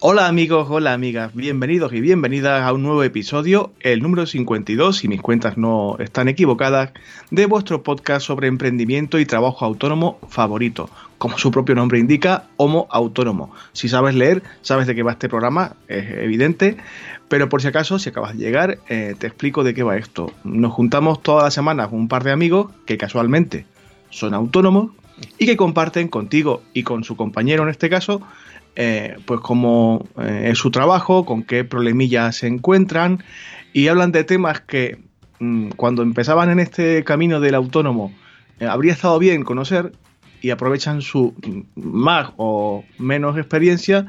Hola amigos, hola amigas, bienvenidos y bienvenidas a un nuevo episodio, el número 52, si mis cuentas no están equivocadas, de vuestro podcast sobre emprendimiento y trabajo autónomo favorito. Como su propio nombre indica, Homo Autónomo. Si sabes leer, sabes de qué va este programa, es evidente, pero por si acaso, si acabas de llegar, eh, te explico de qué va esto. Nos juntamos todas las semanas un par de amigos que casualmente son autónomos y que comparten contigo y con su compañero en este caso eh, pues cómo eh, es su trabajo, con qué problemillas se encuentran y hablan de temas que mm, cuando empezaban en este camino del autónomo eh, habría estado bien conocer y aprovechan su mm, más o menos experiencia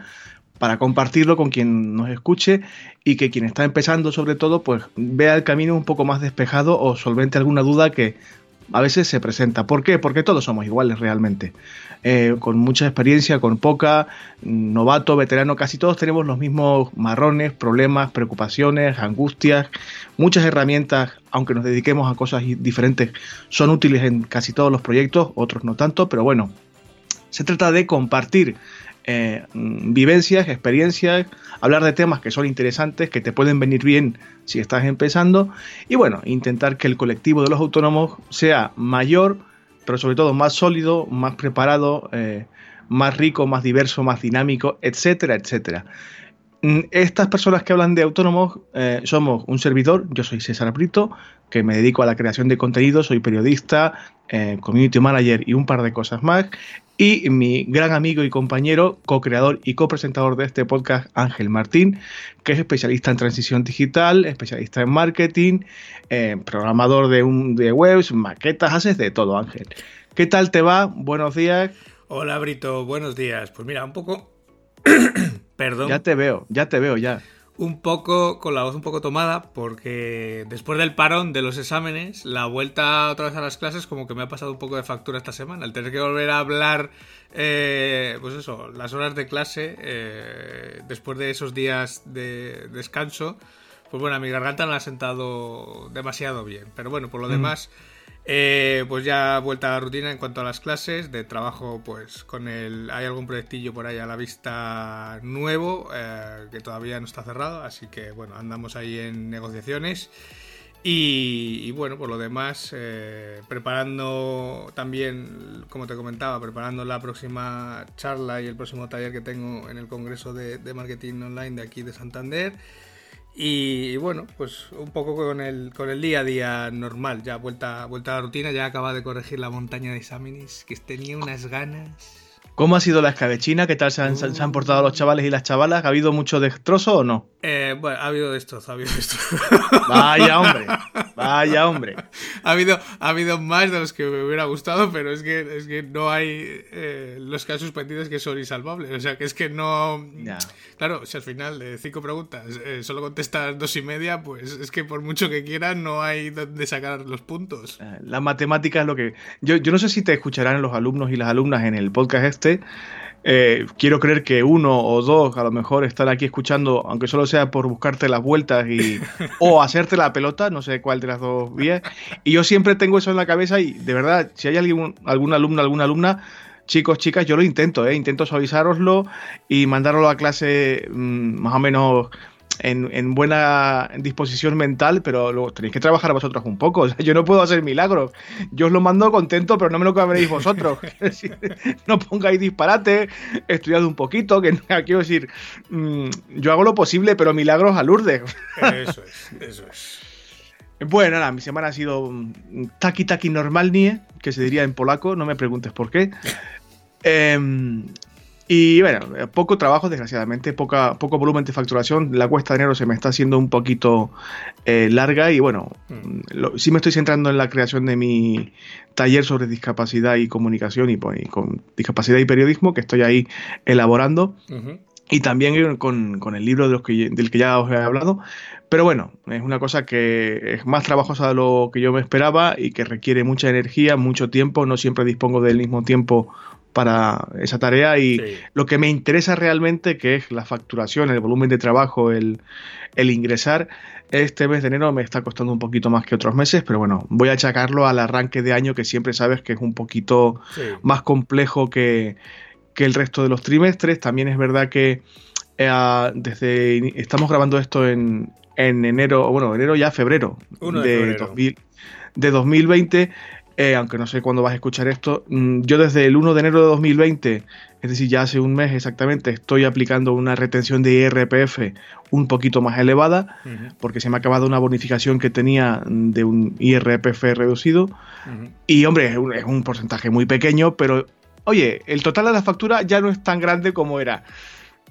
para compartirlo con quien nos escuche y que quien está empezando sobre todo pues vea el camino un poco más despejado o solvente alguna duda que a veces se presenta. ¿Por qué? Porque todos somos iguales realmente. Eh, con mucha experiencia, con poca, novato, veterano, casi todos tenemos los mismos marrones, problemas, preocupaciones, angustias. Muchas herramientas, aunque nos dediquemos a cosas diferentes, son útiles en casi todos los proyectos, otros no tanto, pero bueno, se trata de compartir eh, vivencias, experiencias, hablar de temas que son interesantes, que te pueden venir bien si estás empezando y bueno, intentar que el colectivo de los autónomos sea mayor, pero sobre todo más sólido, más preparado, eh, más rico, más diverso, más dinámico, etcétera, etcétera. Mm, estas personas que hablan de autónomos eh, somos un servidor, yo soy César Brito, que me dedico a la creación de contenido, soy periodista, community manager y un par de cosas más y mi gran amigo y compañero, co-creador y copresentador de este podcast, Ángel Martín, que es especialista en transición digital, especialista en marketing, eh, programador de, un, de webs, maquetas, haces de todo, Ángel. ¿Qué tal te va? Buenos días. Hola, Brito, buenos días. Pues mira, un poco... Perdón. Ya te veo, ya te veo, ya un poco con la voz un poco tomada porque después del parón de los exámenes, la vuelta otra vez a las clases como que me ha pasado un poco de factura esta semana. El tener que volver a hablar, eh, pues eso, las horas de clase eh, después de esos días de descanso, pues bueno, a mi garganta no la ha sentado demasiado bien. Pero bueno, por lo mm. demás... Eh, pues ya vuelta a la rutina en cuanto a las clases, de trabajo pues con el... Hay algún proyectillo por ahí a la vista nuevo eh, que todavía no está cerrado, así que bueno, andamos ahí en negociaciones. Y, bueno, por lo demás, eh, preparando también, como te comentaba, preparando la próxima charla y el próximo taller que tengo en el Congreso de, de Marketing Online de aquí de Santander. Y, bueno, pues un poco con el, con el día a día normal, ya vuelta, vuelta a la rutina, ya acaba de corregir la montaña de exámenes, que tenía unas ganas. ¿Cómo ha sido la escabechina? ¿Qué tal se han, se han, portado los chavales y las chavalas? ¿Ha habido mucho destrozo o no? Eh, bueno, ha habido destrozo, ha habido destrozo. Vaya hombre, vaya hombre. ha, habido, ha habido más de los que me hubiera gustado, pero es que, es que no hay eh, los que han suspendido es que son insalvables. O sea, que es que no... Claro, si al final de cinco preguntas eh, solo contestas dos y media, pues es que por mucho que quieras no hay donde sacar los puntos. La matemática es lo que... Yo, yo no sé si te escucharán los alumnos y las alumnas en el podcast este, eh, quiero creer que uno o dos a lo mejor están aquí escuchando, aunque solo sea por buscarte las vueltas y o hacerte la pelota, no sé cuál de las dos vías. Y yo siempre tengo eso en la cabeza y de verdad, si hay algún, algún alumno, alguna alumna, chicos, chicas, yo lo intento, ¿eh? intento suavizaroslo y mandarlo a clase mm, más o menos en, buena disposición mental, pero luego tenéis que trabajar vosotros un poco. yo no puedo hacer milagros. Yo os lo mando contento, pero no me lo cabréis vosotros. no pongáis disparate, estudiad un poquito, que quiero decir, mm, yo hago lo posible, pero milagros a Lourdes. eso es, eso es. Bueno, nada, mi semana ha sido taki taki normalnie, que se diría en polaco, no me preguntes por qué. Eh, y bueno, poco trabajo, desgraciadamente, poca, poco volumen de facturación. La cuesta de enero se me está haciendo un poquito eh, larga y bueno, mm. sí me estoy centrando en la creación de mi taller sobre discapacidad y comunicación y, pues, con discapacidad y periodismo que estoy ahí elaborando. y también con, con el libro de los que, del que ya os he hablado. Pero bueno, es una cosa que es más trabajosa de lo que yo me esperaba y que requiere mucha energía, mucho tiempo. No siempre dispongo del mismo tiempo para esa tarea y lo que me interesa realmente, que es la facturación, el volumen de trabajo, el, el, ingresar, este mes de enero me está costando un poquito más que otros meses, pero bueno, voy a achacarlo al arranque de año que siempre sabes que es un poquito más complejo que, que el resto de los trimestres. También es verdad que eh, desde estamos grabando esto en, en enero, bueno, enero ya febrero de, de, 2020. Eh, aunque no sé cuándo vas a escuchar esto, mm, yo desde el 1 de enero de 2020, es decir, ya hace un mes exactamente, estoy aplicando una retención de IRPF un poquito más elevada, porque se me ha acabado una bonificación que tenía de un IRPF reducido. Y hombre, es un, es un porcentaje muy pequeño, pero oye, el total de la factura ya no es tan grande como era.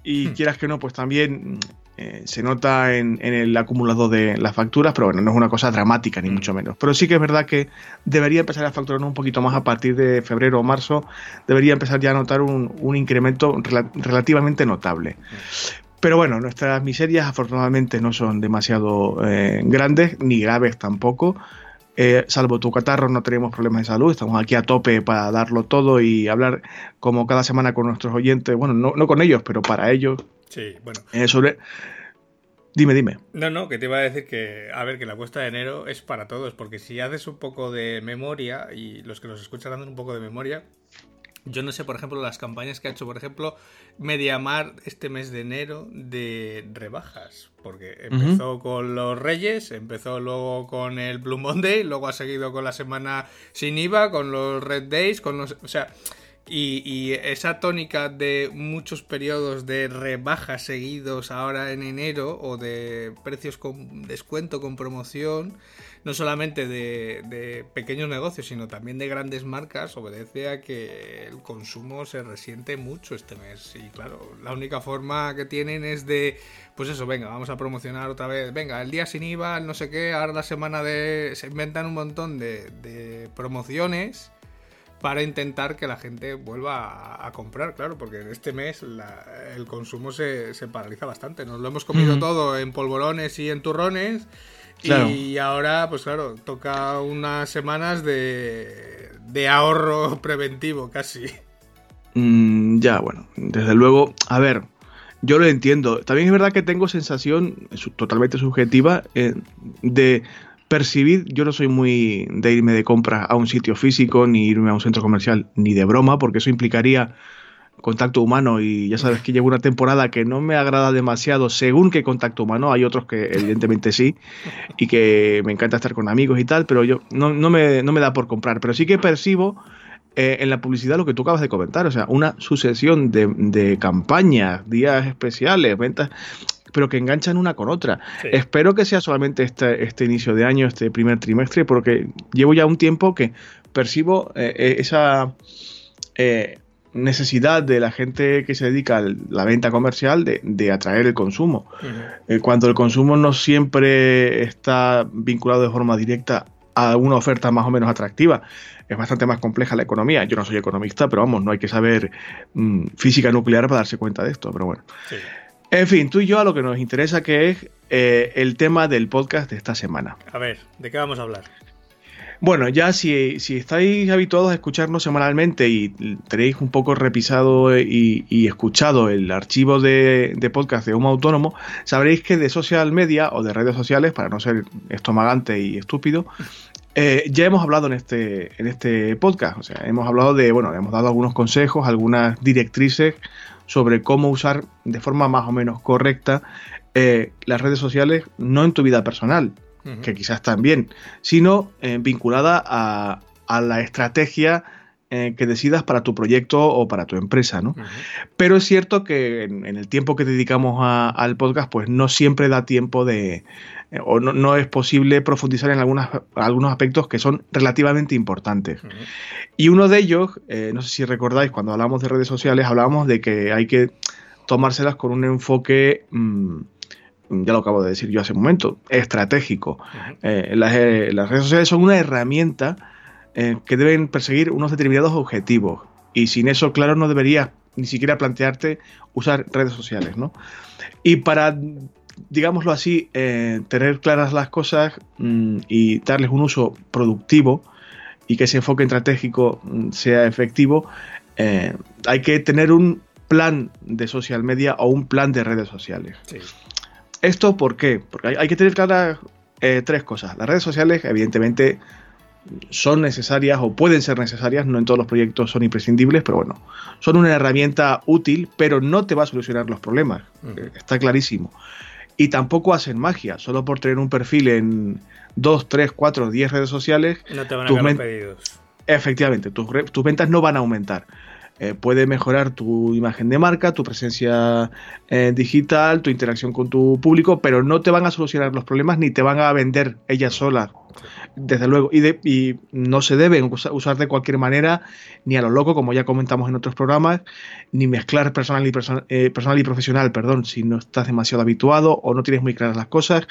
Y hmm. quieras que no, pues también eh, se nota en, el acumulado de las facturas, pero bueno, no es una cosa dramática ni hmm. mucho menos. Pero sí que es verdad que debería empezar a facturar un poquito más a partir de febrero o marzo, debería empezar ya a notar un, incremento relativamente notable. Pero bueno, nuestras miserias afortunadamente no son demasiado eh, grandes, ni graves tampoco. Eh, salvo tu catarro, no tenemos problemas de salud. Estamos aquí a tope para darlo todo y hablar como cada semana con nuestros oyentes. Bueno, no, con ellos, pero para ellos. Sí, bueno. Eh, sobre. Dime, dime. No, no, que te iba a decir que, a ver, que la cuesta de enero es para todos, porque si haces un poco de memoria, y los que nos escuchan hacen un poco de memoria, yo no sé, por ejemplo, las campañas que ha hecho, por ejemplo, Mediamar este mes de enero de rebajas. Porque empezó con los Reyes, empezó luego con el Blue Monday, luego ha seguido con la semana sin IVA, con los Red Days, con los. O sea. Y, y esa tónica de muchos periodos de rebajas seguidos ahora en enero o de precios con descuento con promoción no solamente de, pequeños negocios, sino también de grandes marcas, obedece a que el consumo se resiente mucho este mes. Y claro, la única forma que tienen es de, pues eso, venga, vamos a promocionar otra vez, venga, el día sin IVA, el no sé qué, ahora la semana de... Se inventan un montón de, promociones para intentar que la gente vuelva a, comprar, claro, porque en este mes el consumo se, paraliza bastante. Nos lo hemos comido todo en polvorones y en turrones y ahora, pues claro, toca unas semanas de, de ahorro preventivo casi. Mm, ya, bueno, desde luego, a ver, yo lo entiendo. También es verdad que tengo sensación totalmente subjetiva eh, de percibir, yo no soy muy de irme de compra a un sitio físico, ni irme a un centro comercial, ni de broma, porque eso implicaría contacto humano y ya sabes que llevo una temporada que no me agrada demasiado según qué contacto humano, hay otros que evidentemente sí y que me encanta estar con amigos y tal, pero yo no, no, me, no me da por comprar, pero sí que percibo eh, en la publicidad lo que tú acabas de comentar, o sea, una sucesión de, de campañas, días especiales, ventas, pero que enganchan una con otra. Espero que sea solamente este, este inicio de año, este primer trimestre, porque llevo ya un tiempo que percibo eh, eh, esa necesidad de la gente que se dedica a la venta comercial de, atraer el consumo. Eh, cuando el consumo no siempre está vinculado de forma directa a una oferta más o menos atractiva. Es bastante más compleja la economía. Yo no soy economista, pero vamos, no hay que saber mm, física nuclear para darse cuenta de esto, pero bueno. En fin, tú y yo a lo que nos interesa que es eh, el tema del podcast de esta semana. A ver, ¿de qué vamos a hablar? Bueno, ya si, estáis habituados a escucharnos semanalmente y tenéis un poco repisado y, escuchado el archivo de, podcast de Homo Autónomo, sabréis que de social media o de redes sociales, para no ser estomagante y estúpido, eh, ya hemos hablado en este, en este podcast. O sea, hemos hablado de, bueno, hemos dado algunos consejos, algunas directrices sobre cómo usar de forma más o menos correcta eh, las redes sociales, no en tu vida personal, que quizás también, sino eh, vinculada a, la estrategia eh, que decidas para tu proyecto o para tu empresa, ¿no? Pero es cierto que en, el tiempo que dedicamos al podcast, pues no siempre da tiempo de, eh, o no, es posible profundizar en algunas, algunos aspectos que son relativamente importantes. Y uno de ellos, no sé si recordáis, cuando hablamos de redes sociales, hablábamos de que hay que tomárselas con un enfoque... Mm, ya lo acabo de decir yo hace un momento, estratégico. Eh, eh, las, redes sociales son una herramienta eh, que deben perseguir unos determinados objetivos. Y sin eso, claro, no deberías ni siquiera plantearte usar redes sociales, ¿no? Y para, digámoslo así, eh, tener claras las cosas mm, y darles un uso productivo y que ese enfoque estratégico mm, sea efectivo, eh, hay que tener un plan de social media o un plan de redes sociales. ¿Esto por qué? Porque hay, que tener claras eh, tres cosas. Las redes sociales, evidentemente, son necesarias o pueden ser necesarias, no en todos los proyectos son imprescindibles, pero bueno, son una herramienta útil, pero no te va a solucionar los problemas, eh, está clarísimo. Y tampoco hacen magia, solo por tener un perfil en 2, 3, 4, 10 redes sociales. No te van a pedidos. Efectivamente, tus, tus ventas no van a aumentar. Eh, puede mejorar tu imagen de marca, tu presencia eh, digital, tu interacción con tu público, pero no te van a solucionar los problemas ni te van a vender ellas solas, desde luego. Y, y no se deben usar de cualquier manera, ni a lo loco, como ya comentamos en otros programas, ni mezclar personal y, eh, personal y profesional, perdón, si no estás demasiado habituado o no tienes muy claras las cosas.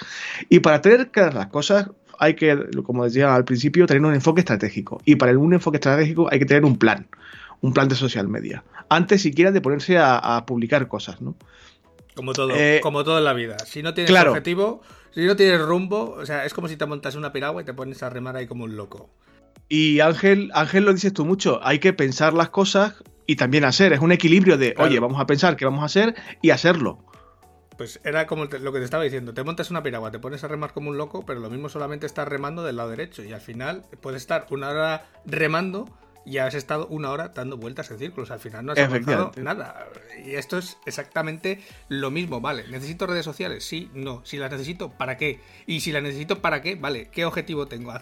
Y para tener claras las cosas, hay que, como decía al principio, tener un enfoque estratégico. Y para un enfoque estratégico hay que tener un plan un plan de social media. Antes siquiera de ponerse a, publicar cosas, ¿no? Como todo, eh, como todo en la vida. Si no tienes objetivo, si no tienes rumbo, o sea, es como si te montas una piragua y te pones a remar ahí como un loco. Y Ángel, Ángel lo dices tú mucho, hay que pensar las cosas y también hacer. Es un equilibrio de, oye, vamos a pensar qué vamos a hacer y hacerlo. Pues era como lo que te estaba diciendo, te montas una piragua, te pones a remar como un loco, pero lo mismo solamente estás remando del lado derecho y al final puedes estar una hora remando y has estado una hora dando vueltas en círculos. Al final no has avanzado nada. Y esto es exactamente lo mismo, ¿vale? ¿Necesito redes sociales? Sí, no. Si las necesito, ¿para qué? Y si las necesito, ¿para qué? Vale, ¿qué objetivo tengo?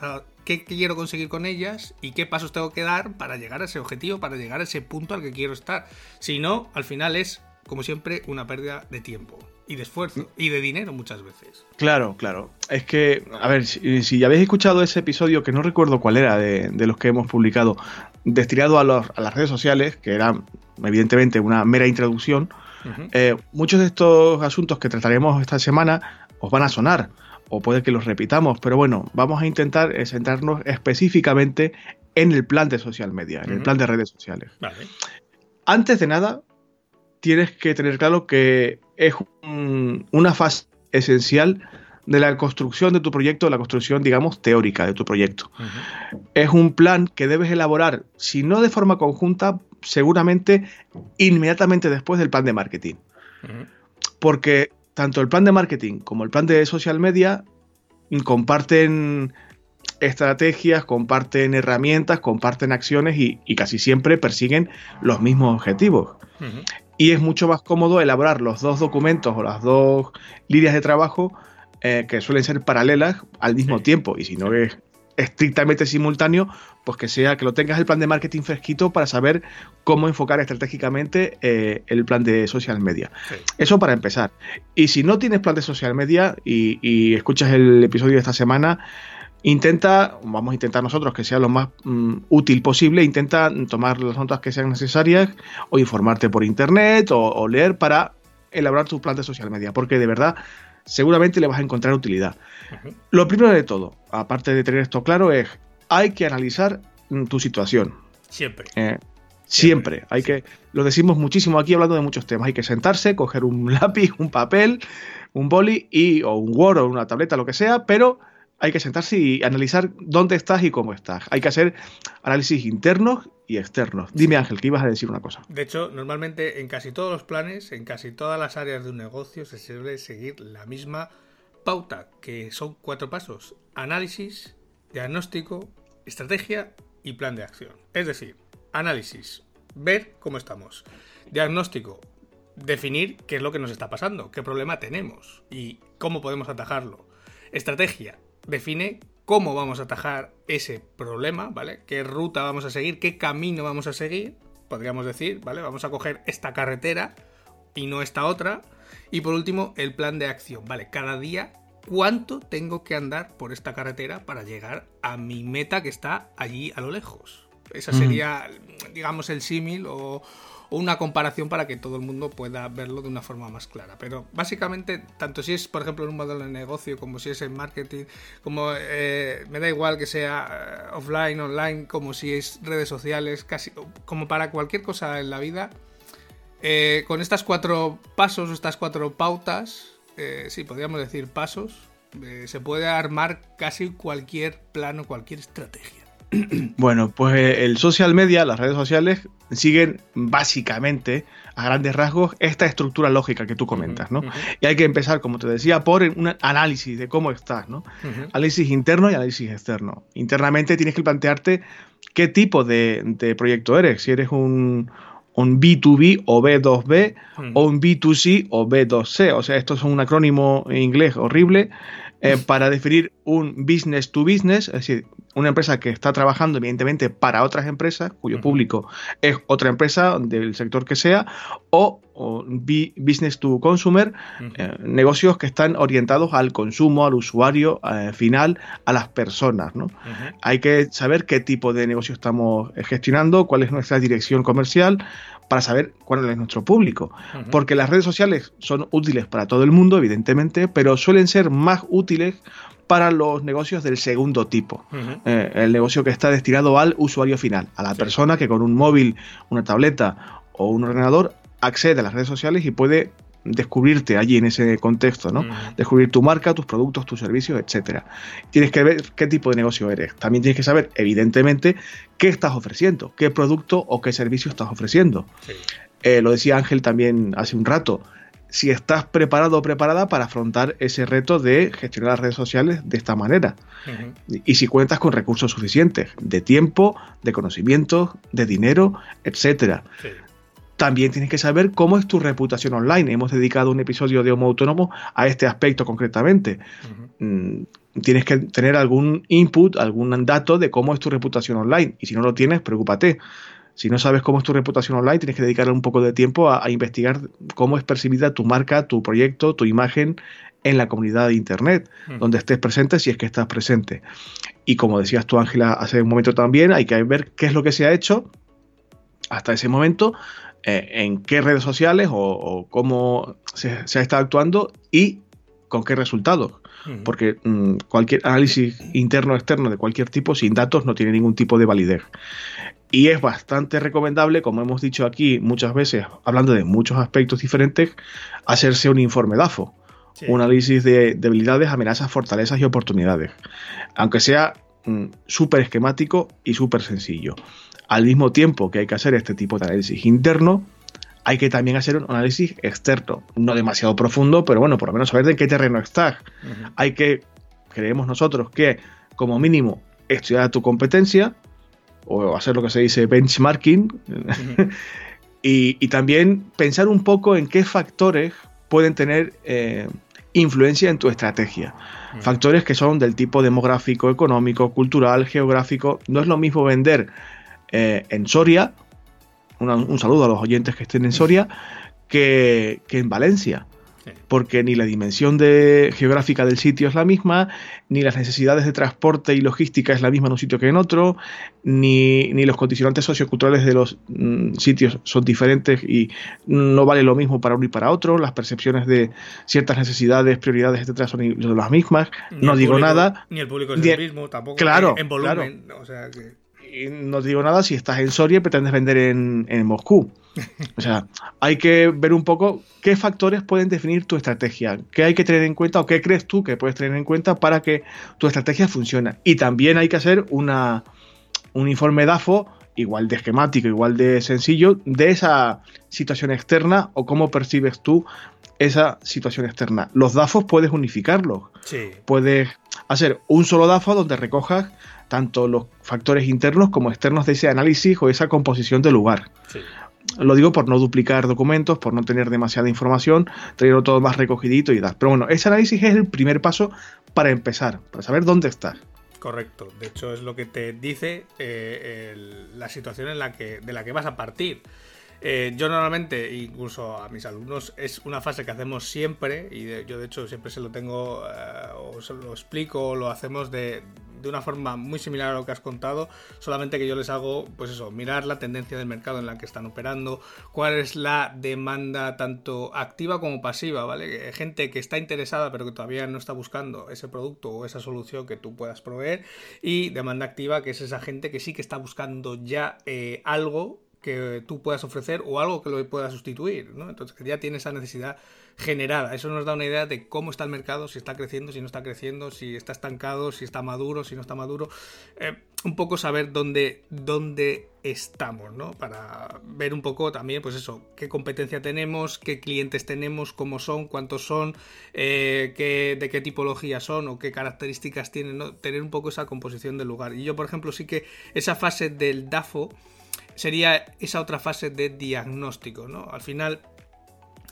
¿Qué quiero conseguir con ellas? ¿Y qué pasos tengo que dar para llegar a ese objetivo, para llegar a ese punto al que quiero estar? Si no, al final es, como siempre, una pérdida de tiempo y de esfuerzo y de dinero muchas veces. Claro, claro. Es que, a ver, si, si habéis escuchado ese episodio, que no recuerdo cuál era de, de los que hemos publicado, destinado a, las redes sociales, que era evidentemente una mera introducción, eh, muchos de estos asuntos que trataremos esta semana os van a sonar, o puede que los repitamos, pero bueno, vamos a intentar eh, centrarnos específicamente en el plan de social media, en el plan de redes sociales. Antes de nada, tienes que tener claro que es una fase esencial de la construcción de tu proyecto, la construcción, digamos, teórica de tu proyecto. Es un plan que debes elaborar, si no de forma conjunta, seguramente inmediatamente después del plan de marketing. Porque tanto el plan de marketing como el plan de social media comparten estrategias, comparten herramientas, comparten acciones y, casi siempre persiguen los mismos objetivos. Y es mucho más cómodo elaborar los dos documentos o las dos líneas de trabajo eh, que suelen ser paralelas al mismo tiempo. Y si no es estrictamente simultáneo, pues que sea que lo tengas el plan de marketing fresquito para saber cómo enfocar estratégicamente eh, el plan de social media. Eso para empezar. Y si no tienes plan de social media y, escuchas el episodio de esta semana, intenta, vamos a intentar nosotros que sea lo más mm, útil posible, intenta tomar las notas que sean necesarias o informarte por internet o leer para elaborar tu plan de social media, porque de verdad seguramente le vas a encontrar utilidad. Lo primero de todo, aparte de tener esto claro, es hay que analizar mm, tu situación. Siempre. Eh, siempre. Hay que, lo decimos muchísimo aquí hablando de muchos temas. Hay que sentarse, coger un lápiz, un papel, un boli y, o un Word o una tableta, lo que sea, pero hay que sentarse y analizar dónde estás y cómo estás. Hay que hacer análisis internos y externos. Dime Ángel, que ibas a decir una cosa. De hecho, normalmente en casi todos los planes, en casi todas las áreas de un negocio, se suele seguir la misma pauta, que son cuatro pasos. Análisis, diagnóstico, estrategia y plan de acción. Es decir, análisis, ver cómo estamos. Diagnóstico, definir qué es lo que nos está pasando, qué problema tenemos y cómo podemos atajarlo. Estrategia, define cómo vamos a atajar ese problema, ¿vale? ¿Qué ruta vamos a seguir? ¿Qué camino vamos a seguir? Podríamos decir, ¿vale? Vamos a coger esta carretera y no esta otra. Y por último, el plan de acción, ¿vale? Cada día, ¿cuánto tengo que andar por esta carretera para llegar a mi meta que está allí a lo lejos? Esa mm. sería, digamos, el símil o, o una comparación para que todo el mundo pueda verlo de una forma más clara. Pero básicamente, tanto si es, por ejemplo, en un modelo de negocio, como si es en marketing, como eh, me da igual que sea eh, offline, online, como si es redes sociales, casi como para cualquier cosa en la vida, Eh, con estas cuatro pasos, estas cuatro pautas, eh, sí, podríamos decir pasos, se puede armar casi cualquier plano, cualquier estrategia. Bueno, pues el social media, las redes sociales, siguen básicamente, a grandes rasgos, esta estructura lógica que tú comentas, ¿no? Y hay que empezar, como te decía, por un análisis de cómo estás, ¿no? Análisis interno y análisis externo. Internamente tienes que plantearte qué tipo de, proyecto eres. Si eres un, un B2B o B2B o un B2C o B2C. O sea, esto es un acrónimo en inglés horrible eh, para definir un business to business, es decir, una empresa que está trabajando evidentemente para otras empresas, cuyo público es otra empresa del sector que sea, o, business to consumer, eh, negocios que están orientados al consumo, al usuario eh, final, a las personas. ¿no? Hay que saber qué tipo de negocio estamos gestionando, cuál es nuestra dirección comercial, para saber cuál es nuestro público. Porque las redes sociales son útiles para todo el mundo, evidentemente, pero suelen ser más útiles para los negocios del segundo tipo. Eh, el negocio que está destinado al usuario final, a la persona que con un móvil, una tableta o un ordenador accede a las redes sociales y puede descubrirte allí en ese contexto, ¿no? Descubrir tu marca, tus productos, tus servicios, etcétera. Tienes que ver qué tipo de negocio eres. También tienes que saber, evidentemente, qué estás ofreciendo, qué producto o qué servicio estás ofreciendo. Eh, lo decía Ángel también hace un rato. Si estás preparado o preparada para afrontar ese reto de gestionar las redes sociales de esta manera. Y si cuentas con recursos suficientes de tiempo, de conocimientos, de dinero, etcétera también tienes que saber cómo es tu reputación online. Hemos dedicado un episodio de Homo Autónomo a este aspecto concretamente. Mm, tienes que tener algún input, algún dato de cómo es tu reputación online. Y si no lo tienes, preocúpate. Si no sabes cómo es tu reputación online, tienes que dedicarle un poco de tiempo a, investigar cómo es percibida tu marca, tu proyecto, tu imagen en la comunidad de Internet, donde estés presente si es que estás presente. Y como decías tú, Ángela, hace un momento también, hay que ver qué es lo que se ha hecho hasta ese momento eh, en qué redes sociales o, cómo se, ha estado actuando y con qué resultados. Porque mm, cualquier análisis interno o externo de cualquier tipo sin datos no tiene ningún tipo de validez. Y es bastante recomendable, como hemos dicho aquí muchas veces, hablando de muchos aspectos diferentes, hacerse un informe DAFO. Un análisis de debilidades, amenazas, fortalezas y oportunidades. Aunque sea mm, súper esquemático y súper sencillo. Al mismo tiempo que hay que hacer este tipo de análisis interno, hay que también hacer un análisis externo, no demasiado profundo, pero bueno, por lo menos saber de qué terreno estás. Hay que, creemos nosotros, que como mínimo estudiar tu competencia o hacer lo que se dice benchmarking y, también pensar un poco en qué factores pueden tener eh, influencia en tu estrategia. Factores que son del tipo demográfico, económico, cultural, geográfico. No es lo mismo vender eh, en Soria, un saludo a los oyentes que estén en Soria, que, en Valencia. Porque ni la dimensión de, geográfica del sitio es la misma, ni las necesidades de transporte y logística es la misma en un sitio que en otro, ni, los condicionantes socioculturales de los mm, sitios son diferentes y no vale lo mismo para uno y para otro, las percepciones de ciertas necesidades, prioridades, etcétera, son las mismas. no digo nada. Ni el público es el mismo, tampoco claro, en volumen. O sea que no te digo nada si estás en Soria y pretendes vender en, Moscú. O sea, hay que ver un poco qué factores pueden definir tu estrategia, qué hay que tener en cuenta o qué crees tú que puedes tener en cuenta para que tu estrategia funcione. Y también hay que hacer una, un informe DAFO igual de esquemático, igual de sencillo, de esa situación externa o cómo percibes tú esa situación externa. Los DAFOs puedes unificarlos. Puedes hacer un solo DAFO donde recojas tanto los factores internos como externos de ese análisis o esa composición del lugar. Lo digo por no duplicar documentos, por no tener demasiada información, tenerlo todo más recogidito y tal. Pero bueno, ese análisis es el primer paso para empezar, para saber dónde estás. Correcto, de hecho es lo que te dice eh, la situación en la que, de la que vas a partir. Eh, yo normalmente, incluso a mis alumnos, es una fase que hacemos siempre, y yo de hecho siempre se lo tengo, eh, o se lo explico, o lo hacemos de, de una forma muy similar a lo que has contado, solamente que yo les hago, pues eso, mirar la tendencia del mercado en la que están operando, cuál es la demanda tanto activa como pasiva, ¿vale? Gente que está interesada pero que todavía no está buscando ese producto o esa solución que tú puedas proveer y demanda activa que es esa gente que sí que está buscando ya eh, algo que tú puedas ofrecer o algo que lo pueda sustituir, ¿no? Entonces ya tiene esa necesidad generada. Eso nos da una idea de cómo está el mercado, si está creciendo, si no está creciendo, si está estancado, si está maduro, si no está maduro. Eh, un poco saber dónde, dónde estamos, ¿no? Para ver un poco también, pues eso, qué competencia tenemos, qué clientes tenemos, cómo son, cuántos son, eh, qué, de qué tipología son o qué características tienen, ¿no? Tener un poco esa composición del lugar. Y yo, por ejemplo, sí que esa fase del DAFO sería esa otra fase de diagnóstico, ¿no? Al final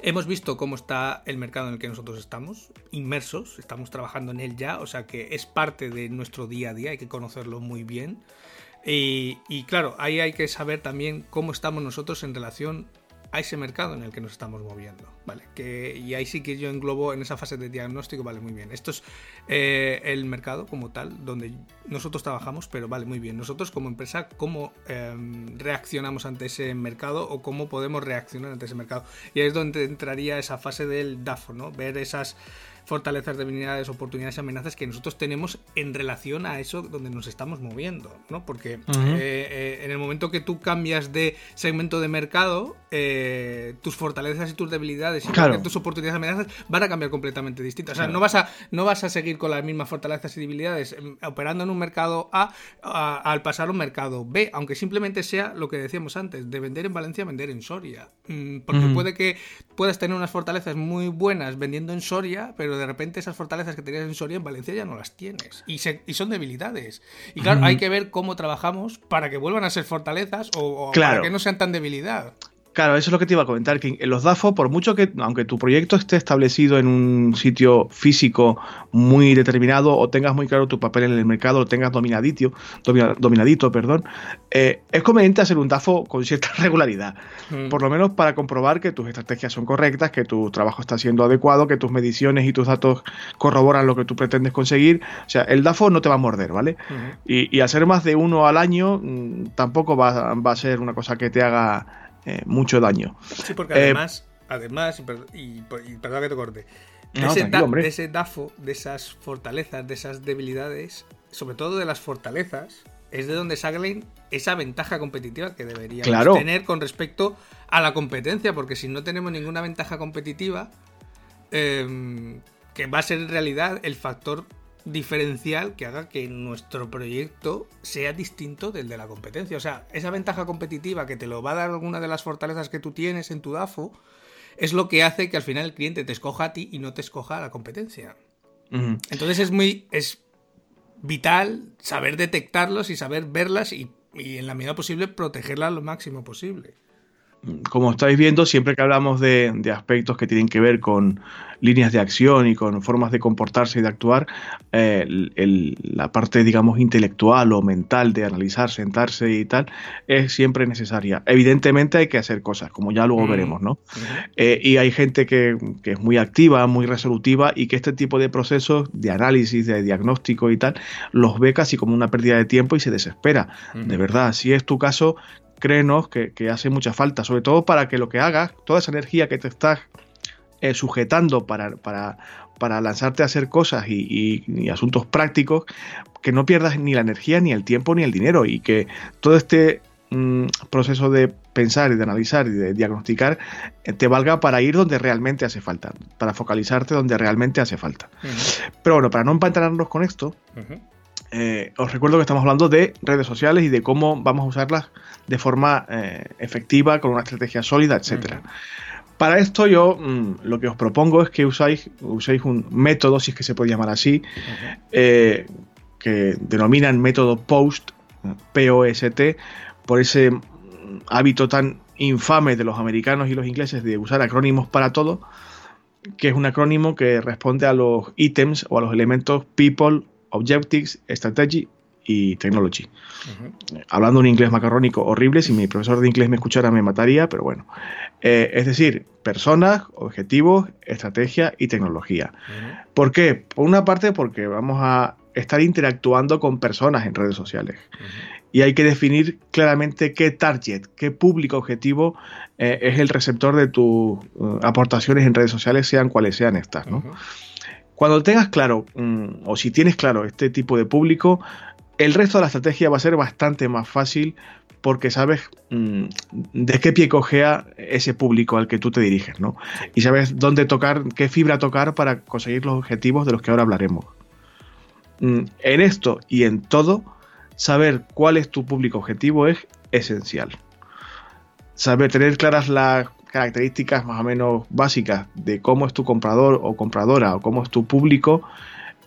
Hemos visto cómo está el mercado en el que nosotros estamos, inmersos, estamos trabajando en él ya, o sea que es parte de nuestro día a día, hay que conocerlo muy bien. Y, y claro, ahí hay que saber también cómo estamos nosotros en relación a ese mercado en el que nos estamos moviendo, ¿vale? Que, y ahí sí que yo englobo en esa fase de diagnóstico, vale, muy bien. Esto es eh, el mercado como tal, donde nosotros trabajamos, pero vale, muy bien. Nosotros como empresa, ¿cómo em, reaccionamos ante ese mercado o cómo podemos reaccionar ante ese mercado? Y ahí es donde entraría esa fase del DAFO, ¿no? Ver esas fortalezas, debilidades, oportunidades y amenazas que nosotros tenemos en relación a eso donde nos estamos moviendo, ¿no? Porque eh, eh, en el momento que tú cambias de segmento de mercado, eh, tus fortalezas y tus debilidades y tus oportunidades y amenazas van a cambiar completamente distintas. O sea, no, vas a, no vas a seguir con las mismas fortalezas y debilidades em, operando en un mercado A, al pasar a un mercado B, aunque simplemente sea lo que decíamos antes, de vender en Valencia, vender en Soria. Mm, porque puede que puedas tener unas fortalezas muy buenas vendiendo en Soria, pero de repente esas fortalezas que tenías en Soria en Valencia ya no las tienes. Y, son debilidades. Y claro, hay que ver cómo trabajamos para que vuelvan a ser fortalezas o, para que no sean tan debilidad. Claro, eso es lo que te iba a comentar, que en los DAFO, por mucho que, aunque tu proyecto esté establecido en un sitio físico muy determinado o tengas muy claro tu papel en el mercado, o tengas dominadito, dominadito, perdón, eh, es conveniente hacer un DAFO con cierta regularidad, mm. por lo menos para comprobar que tus estrategias son correctas, que tu trabajo está siendo adecuado, que tus mediciones y tus datos corroboran lo que tú pretendes conseguir. O sea, el DAFO no te va a morder, ¿vale? y, hacer más de uno al año mm, tampoco va, va a ser una cosa que te haga eh, mucho daño. Sí, porque además, además, y, perdón que te corte, de, ese DAFO, de esas fortalezas, de esas debilidades, sobre todo de las fortalezas, es de donde salen esa ventaja competitiva que deberíamos tener con respecto a la competencia, porque si no tenemos ninguna ventaja competitiva, em, que va a ser en realidad el factor diferencial que haga que nuestro proyecto sea distinto del de la competencia. O sea, esa ventaja competitiva que te lo va a dar alguna de las fortalezas que tú tienes en tu DAFO es lo que hace que al final el cliente te escoja a ti y no te escoja a la competencia. Entonces es muy es vital saber detectarlos y saber verlas y, y en la medida posible protegerlas lo máximo posible como estáis viendo, siempre que hablamos de, aspectos que tienen que ver con líneas de acción y con formas de comportarse y de actuar, eh, la parte, digamos, intelectual o mental de analizar, sentarse y tal, es siempre necesaria. Evidentemente hay que hacer cosas, como ya luego mm. veremos, ¿no? Eh, y hay gente que, es muy activa, muy resolutiva y que este tipo de procesos de análisis, de diagnóstico y tal, los ve casi como una pérdida de tiempo y se desespera. De verdad, si es tu caso, créenos que, hace mucha falta, sobre todo para que lo que hagas, toda esa energía que te estás eh, sujetando para, para, para, lanzarte a hacer cosas y, asuntos prácticos, que no pierdas ni la energía, ni el tiempo, ni el dinero y que todo este mm, proceso de pensar y de analizar y de diagnosticar eh, te valga para ir donde realmente hace falta, para focalizarte donde realmente hace falta. Pero bueno, para no empantanarnos con esto, eh, os recuerdo que estamos hablando de redes sociales y de cómo vamos a usarlas de forma eh, efectiva, con una estrategia sólida, etc. Para esto yo mm, lo que os propongo es que usáis, uséis un método, si es que se puede llamar así, eh, que denominan método POST, P-O-S-T, por ese mm, hábito tan infame de los americanos y los ingleses de usar acrónimos para todo, que es un acrónimo que responde a los ítems o a los elementos people, Objectives, Strategy y Technology. Hablando un inglés macarrónico horrible, si mi profesor de inglés me escuchara me mataría, pero bueno. Eh, es decir, personas, objetivos, estrategia y tecnología. ¿Por qué? Por una parte porque vamos a estar interactuando con personas en redes sociales. Y hay que definir claramente qué target, qué público objetivo eh, es el receptor de tus uh, aportaciones en redes sociales, sean cuales sean estas. ¿no? Cuando tengas claro, mm, o si tienes claro este tipo de público, el resto de la estrategia va a ser bastante más fácil porque sabes mm, de qué pie cogea ese público al que tú te diriges, ¿no? Y sabes dónde tocar, qué fibra tocar para conseguir los objetivos de los que ahora hablaremos. Mm, en esto y en todo, saber cuál es tu público objetivo es esencial. Saber tener claras las características más o menos básicas de cómo es tu comprador o compradora o cómo es tu público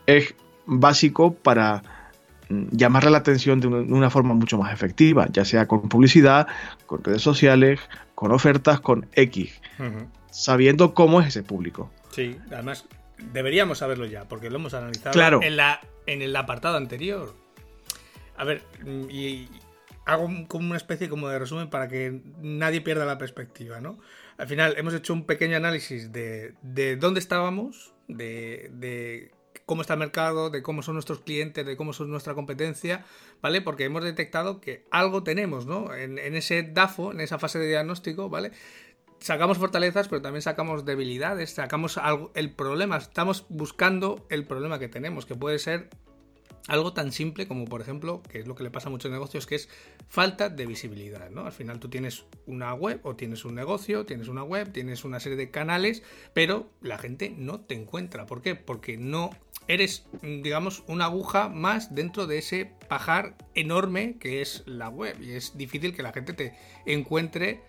es básico para llamarle la atención de una forma mucho más efectiva, ya sea con publicidad, con redes sociales, con ofertas, con X, sabiendo cómo es ese público. Sí, además deberíamos saberlo ya, porque lo hemos analizado en, la, en el apartado anterior. A ver, y hago como una especie como de resumen para que nadie pierda la perspectiva, ¿no? Al final hemos hecho un pequeño análisis de, de dónde estábamos, de, de cómo está el mercado, de cómo son nuestros clientes, de cómo son nuestra competencia, ¿vale? Porque hemos detectado que algo tenemos, ¿no? En, ese DAFO, en esa fase de diagnóstico, ¿vale? Sacamos fortalezas, pero también sacamos debilidades, sacamos algo, el problema, estamos buscando el problema que tenemos, que puede ser algo tan simple como, por ejemplo, que es lo que le pasa a muchos negocios, que es falta de visibilidad, ¿no? Al final tú tienes una web o tienes un negocio, tienes una web, tienes una serie de canales, pero la gente no te encuentra. ¿Por qué? Porque no eres, digamos, una aguja más dentro de ese pajar enorme que es la web y es difícil que la gente te encuentre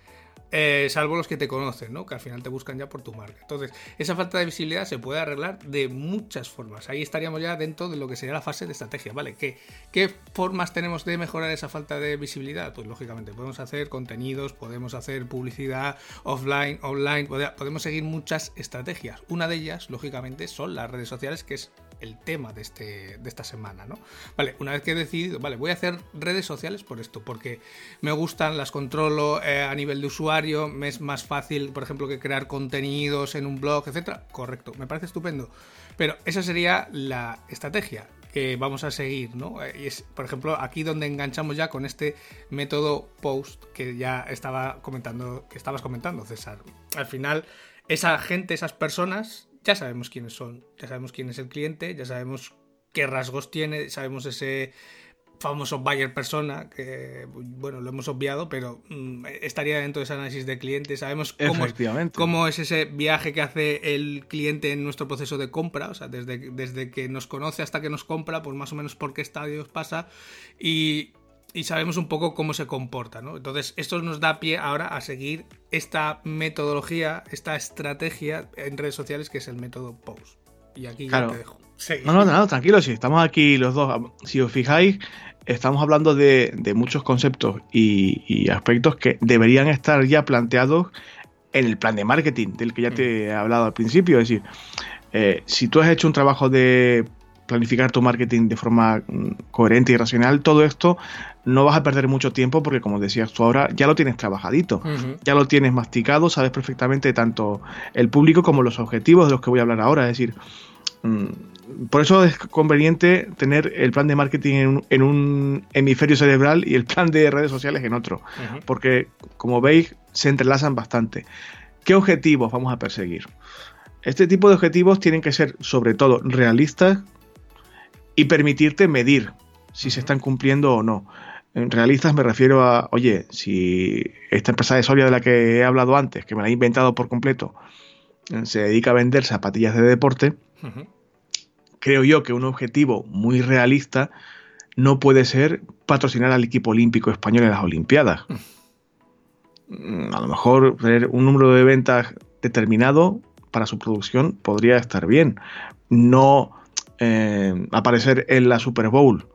eh, salvo los que te conocen, ¿no? Que al final te buscan ya por tu marca. Entonces, esa falta de visibilidad se puede arreglar de muchas formas. Ahí estaríamos ya dentro de lo que sería la fase de estrategia, ¿vale? ¿Qué, qué formas tenemos de mejorar esa falta de visibilidad? Pues lógicamente podemos hacer contenidos, podemos hacer publicidad offline, online, podemos seguir muchas estrategias. Una de ellas, lógicamente, son las redes sociales, que es el tema de, este, de esta semana, ¿no? Vale, una vez que he decidido, vale, voy a hacer redes sociales por esto, porque me gustan, las controlo eh, a nivel de usuario, me es más fácil, por ejemplo, que crear contenidos en un blog, etcétera. Correcto, me parece estupendo. Pero esa sería la estrategia que vamos a seguir, ¿no? Eh, y es, por ejemplo, aquí donde enganchamos ya con este método post que ya estaba comentando, que estabas comentando, César. Al final, esa gente, esas personas ya sabemos quiénes son, ya sabemos quién es el cliente, ya sabemos qué rasgos tiene, sabemos ese famoso buyer persona, que bueno, lo hemos obviado, pero mm, estaría dentro de ese análisis de cliente. Sabemos cómo es, cómo es, ese viaje que hace el cliente en nuestro proceso de compra, o sea, desde, desde que nos conoce hasta que nos compra, pues más o menos por qué estadios pasa. Y, y sabemos un poco cómo se comporta, ¿no? Entonces, esto nos da pie ahora a seguir esta metodología, esta estrategia en redes sociales que es el método POST. Y aquí ya te dejo. No, no, no, tranquilo, si estamos aquí los dos, si os fijáis, estamos hablando de, muchos conceptos y, aspectos que deberían estar ya planteados en el plan de marketing, del que ya te he hablado al principio. Es decir, eh, si tú has hecho un trabajo de planificar tu marketing de forma mm, coherente y racional, todo esto no vas a perder mucho tiempo porque como decías tú ahora, ya lo tienes trabajadito, ya lo tienes masticado, sabes perfectamente tanto el público como los objetivos de los que voy a hablar ahora. Es decir, mm, por eso es conveniente tener el plan de marketing en un, hemisferio cerebral y el plan de redes sociales en otro, porque como veis se entrelazan bastante. ¿Qué objetivos vamos a perseguir? Este tipo de objetivos tienen que ser sobre todo realistas, y permitirte medir si se están cumpliendo o no. Realistas me refiero a, oye, si esta empresa de Soria de la que he hablado antes, que me la he inventado por completo, se dedica a vender zapatillas de deporte, creo yo que un objetivo muy realista no puede ser patrocinar al equipo olímpico español en las Olimpiadas. Mm, a lo mejor tener un número de ventas determinado para su producción podría estar bien. No eh, aparecer en la Super Bowl.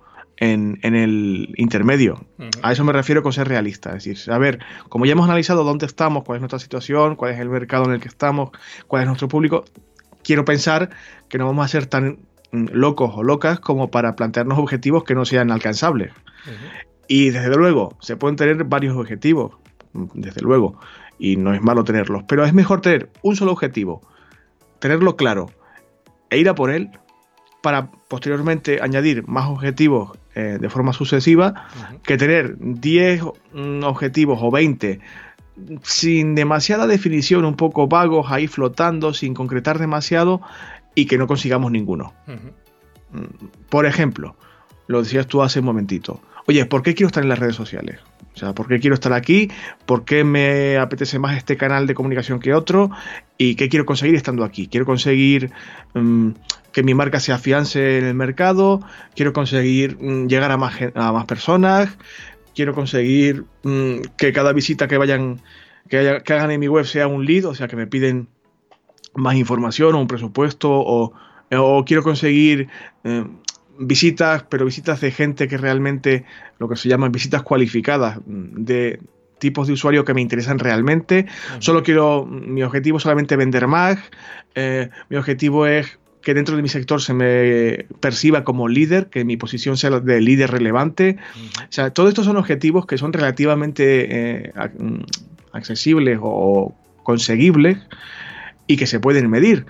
En, el intermedio. A eso me refiero con ser realista. Es decir, a ver, como ya hemos analizado dónde estamos, cuál es nuestra situación, cuál es el mercado en el que estamos, cuál es nuestro público, quiero pensar que no vamos a ser tan mm, locos o locas como para plantearnos objetivos que no sean alcanzables. Y desde luego, se pueden tener varios objetivos, mm, desde luego, y no es malo tenerlos, pero es mejor tener un solo objetivo, tenerlo claro e ir a por él para posteriormente añadir más objetivos eh, de forma sucesiva que tener 10 mm, objetivos o 20 sin demasiada definición, un poco vagos ahí flotando, sin concretar demasiado y que no consigamos ninguno. Mm, por ejemplo, lo decías tú hace un momentito, oye, ¿por qué quiero estar en las redes sociales? O sea, ¿por qué quiero estar aquí? ¿Por qué me apetece más este canal de comunicación que otro? ¿Y qué quiero conseguir estando aquí? ¿Quiero conseguir mm, que mi marca se afiance en el mercado? ¿Quiero conseguir mm, llegar a más, a más personas? ¿Quiero conseguir mm, que cada visita que vayan, que, hagan en mi web sea un lead? O sea, que me piden más información o un presupuesto o, quiero conseguir eh, visitas, pero visitas de gente que realmente, lo que se llaman visitas cualificadas, mm, de tipos de usuarios que me interesan realmente. Solo quiero, mi objetivo es solamente vender más. Eh, mi objetivo es que dentro de mi sector se me perciba como líder, que mi posición sea de líder relevante. O sea, todos estos son objetivos que son relativamente eh, mm, accesibles o conseguibles y que se pueden medir.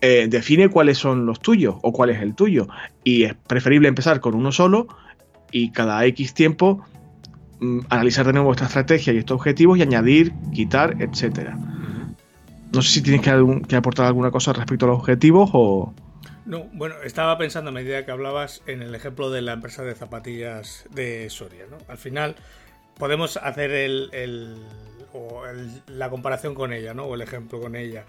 Eh, define cuáles son los tuyos o cuál es el tuyo. Y es preferible empezar con uno solo y cada X tiempo mm, analizar de nuevo esta estrategia y estos objetivos y añadir, quitar, etcétera. No sé si tienes que, aportar alguna cosa respecto a los objetivos o... No, bueno, estaba pensando a medida que hablabas en el ejemplo de la empresa de zapatillas de Soria, ¿no? Al final podemos hacer el, la comparación con ella, ¿no? O el ejemplo con ella.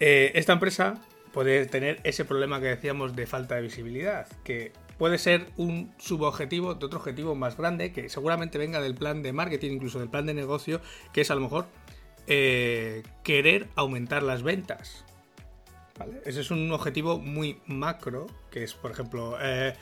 Eh, esta empresa puede tener ese problema que decíamos de falta de visibilidad, que puede ser un subobjetivo de otro objetivo más grande, que seguramente venga del plan de marketing, incluso del plan de negocio, que es a lo mejor eh, querer aumentar las ventas. Ese es un objetivo muy macro, que es, por ejemplo, eh,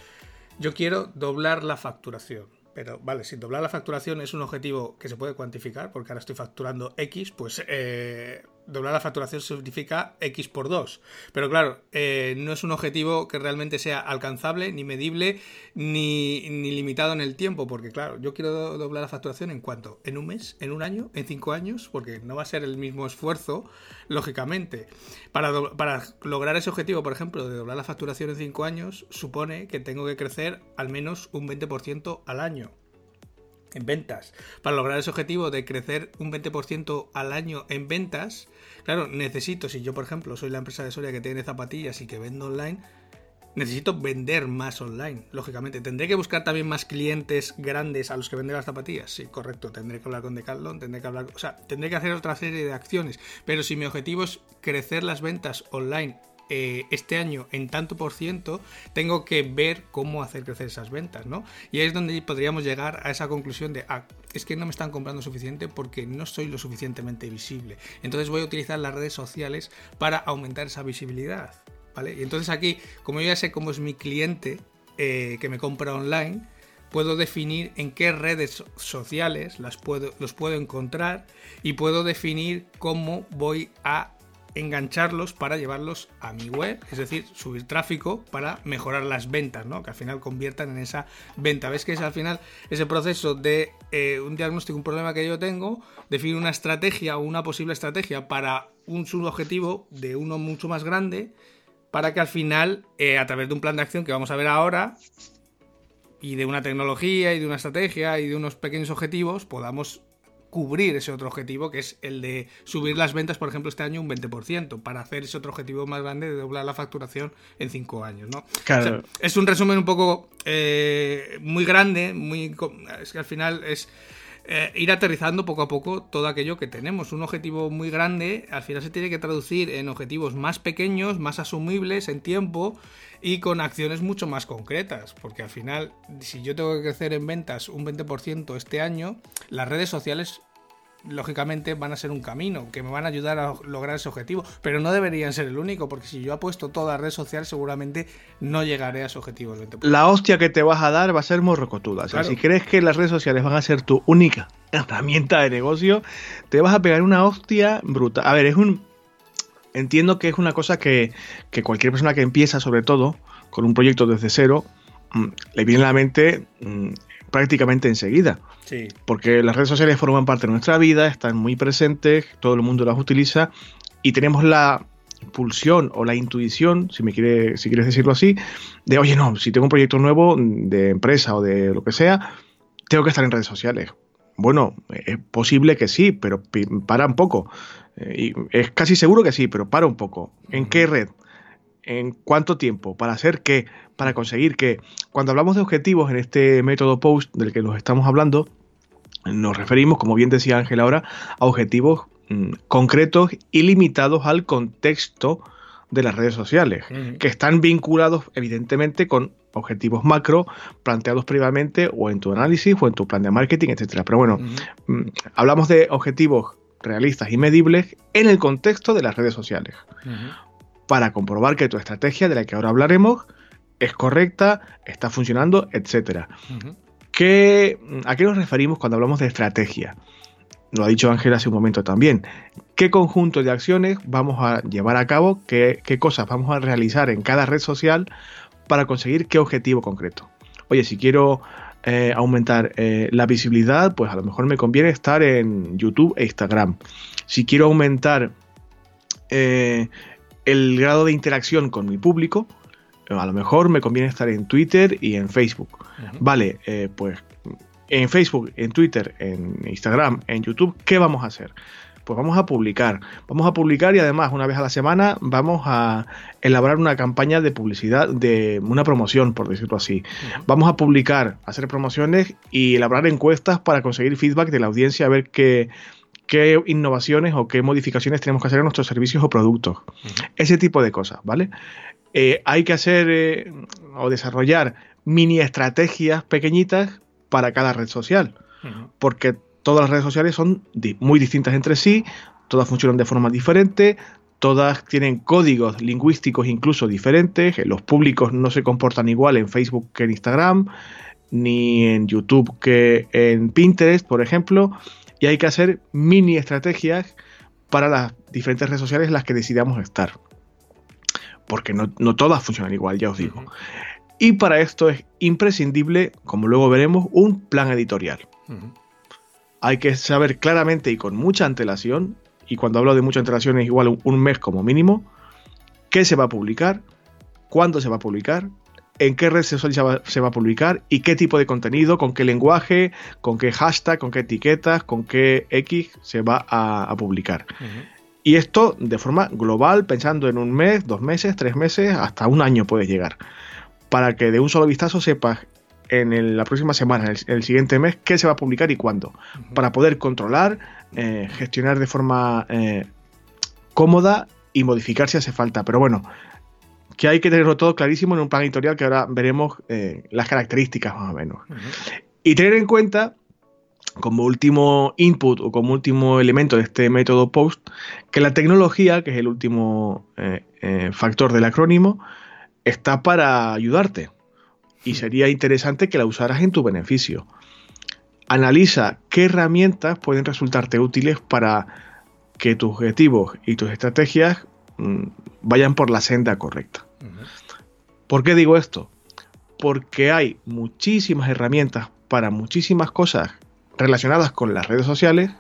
yo quiero doblar la facturación. Pero vale, si doblar la facturación es un objetivo que se puede cuantificar, porque ahora estoy facturando X, pues eh, doblar la facturación significa X por 2. Pero claro, eh, no es un objetivo que realmente sea alcanzable, ni medible, ni, ni, limitado en el tiempo. Porque claro, yo quiero doblar la facturación en cuánto? ¿En un mes? ¿En un año? ¿En cinco años? Porque no va a ser el mismo esfuerzo, lógicamente. Para, para lograr ese objetivo, por ejemplo, de doblar la facturación en cinco años, supone que tengo que crecer al menos un 20% al año en ventas. Para lograr ese objetivo de crecer un 20% al año en ventas, claro, necesito, si yo por ejemplo soy la empresa de Soria que tiene zapatillas y que vendo online, necesito vender más online, lógicamente. ¿Tendré que buscar también más clientes grandes a los que vender las zapatillas? Sí, correcto. Tendré que hablar con Decathlon, tendré que hablar... O sea, tendré que hacer otra serie de acciones. Pero si mi objetivo es crecer las ventas online eh, este año en tanto por ciento, tengo que ver cómo hacer crecer esas ventas, ¿no? Y ahí es donde podríamos llegar a esa conclusión de, ah, es que no me están comprando suficiente porque no soy lo suficientemente visible. Entonces voy a utilizar las redes sociales para aumentar esa visibilidad, ¿vale? Y entonces aquí, como yo ya sé cómo es mi cliente eh, que me compra online, puedo definir en qué redes sociales las puedo, los puedo encontrar y puedo definir cómo voy a engancharlos para llevarlos a mi web, es decir, subir tráfico para mejorar las ventas, ¿no? Que al final conviertan en esa venta. ¿Ves que es al final ese proceso de eh, un diagnóstico, un problema que yo tengo, definir una estrategia o una posible estrategia para un subobjetivo de uno mucho más grande, para que al final, eh, a través de un plan de acción que vamos a ver ahora, y de una tecnología y de una estrategia y de unos pequeños objetivos, podamos cubrir ese otro objetivo, que es el de subir las ventas, por ejemplo, este año un 20%, para hacer ese otro objetivo más grande de doblar la facturación en 5 años, ¿no? Claro. es un resumen un poco eh, muy grande, muy es que al final es eh, ir aterrizando poco a poco todo aquello que tenemos. Un objetivo muy grande al final se tiene que traducir en objetivos más pequeños, más asumibles en tiempo y con acciones mucho más concretas, porque al final, si yo tengo que crecer en ventas un 20% este año, las redes sociales lógicamente van a ser un camino, que me van a ayudar a lograr ese objetivo, pero no deberían ser el único, porque si yo apuesto toda la red social, seguramente no llegaré a ese objetivo. La hostia que te vas a dar va a ser morrocotuda. O sea, si crees que las redes sociales van a ser tu única herramienta de negocio, te vas a pegar una hostia bruta. A ver, es un... Entiendo que es una cosa que, que cualquier persona que empieza, sobre todo, con un proyecto desde cero, mm, le viene a la mente mm, prácticamente enseguida. Sí. Porque las redes sociales forman parte de nuestra vida, están muy presentes, todo el mundo las utiliza y tenemos la pulsión o la intuición, si me quiere, si quieres decirlo así, de oye no, si tengo un proyecto nuevo de empresa o de lo que sea, tengo que estar en redes sociales. Bueno, es posible que sí, pero para un poco. Eh, y es casi seguro que sí, pero para un poco. ¿En qué red? ¿En cuánto tiempo? ¿Para hacer qué? ¿Para conseguir qué? Cuando hablamos de objetivos en este método POST del que nos estamos hablando, nos referimos, como bien decía Ángel ahora, a objetivos mm, concretos y limitados al contexto de las redes sociales, que están vinculados evidentemente con objetivos macro planteados previamente o en tu análisis o en tu plan de marketing, etcétera. Pero bueno, mm, hablamos de objetivos realistas y medibles en el contexto de las redes sociales para comprobar que tu estrategia, de la que ahora hablaremos, es correcta, está funcionando, etc. ¿Qué, ¿A qué nos referimos cuando hablamos de estrategia? Lo ha dicho Ángel hace un momento también. ¿Qué conjunto de acciones vamos a llevar a cabo? ¿Qué, cosas vamos a realizar en cada red social para conseguir qué objetivo concreto? Oye, si quiero eh, aumentar eh, la visibilidad, pues a lo mejor me conviene estar en YouTube e Instagram. Si quiero aumentar eh, el grado de interacción con mi público, a lo mejor me conviene estar en Twitter y en Facebook. Vale, eh, pues en Facebook, en Twitter, en Instagram, en YouTube, ¿qué vamos a hacer? Pues vamos a publicar. Vamos a publicar y además una vez a la semana vamos a elaborar una campaña de publicidad, de una promoción, por decirlo así. Vamos a publicar, hacer promociones y elaborar encuestas para conseguir feedback de la audiencia, a ver qué, qué innovaciones o qué modificaciones tenemos que hacer en nuestros servicios o productos. Ese tipo de cosas, ¿vale? Eh, hay que hacer eh, o desarrollar mini estrategias pequeñitas para cada red social, porque todas las redes sociales son muy distintas entre sí, todas funcionan de forma diferente, todas tienen códigos lingüísticos incluso diferentes, los públicos no se comportan igual en Facebook que en Instagram, ni en YouTube que en Pinterest, por ejemplo, y hay que hacer mini estrategias para las diferentes redes sociales en las que decidamos estar. Porque no, todas funcionan igual, ya os digo. Y para esto es imprescindible, como luego veremos, un plan editorial. Hay que saber claramente y con mucha antelación, y cuando hablo de mucha antelación es igual un mes como mínimo, qué se va a publicar, cuándo se va a publicar, en qué red social se va, a publicar y qué tipo de contenido, con qué lenguaje, con qué hashtag, con qué etiquetas, con qué X se va a, publicar. Y esto de forma global, pensando en un mes, dos meses, tres meses, hasta un año puede llegar. Para que de un solo vistazo sepas en la próxima semana, en el, siguiente mes, qué se va a publicar y cuándo. Para poder controlar, eh, gestionar de forma eh, cómoda y modificar si hace falta. Pero bueno, que hay que tenerlo todo clarísimo en un plan editorial que ahora veremos eh, las características más o menos. Y tener en cuenta, como último input o como último elemento de este método POST, que la tecnología, que es el último eh, eh, factor del acrónimo, está para ayudarte. Y sería interesante que la usaras en tu beneficio. Analiza qué herramientas pueden resultarte útiles para que tus objetivos y tus estrategias mm, vayan por la senda correcta. ¿Por qué digo esto? Porque hay muchísimas herramientas para muchísimas cosas relacionadas con las redes sociales,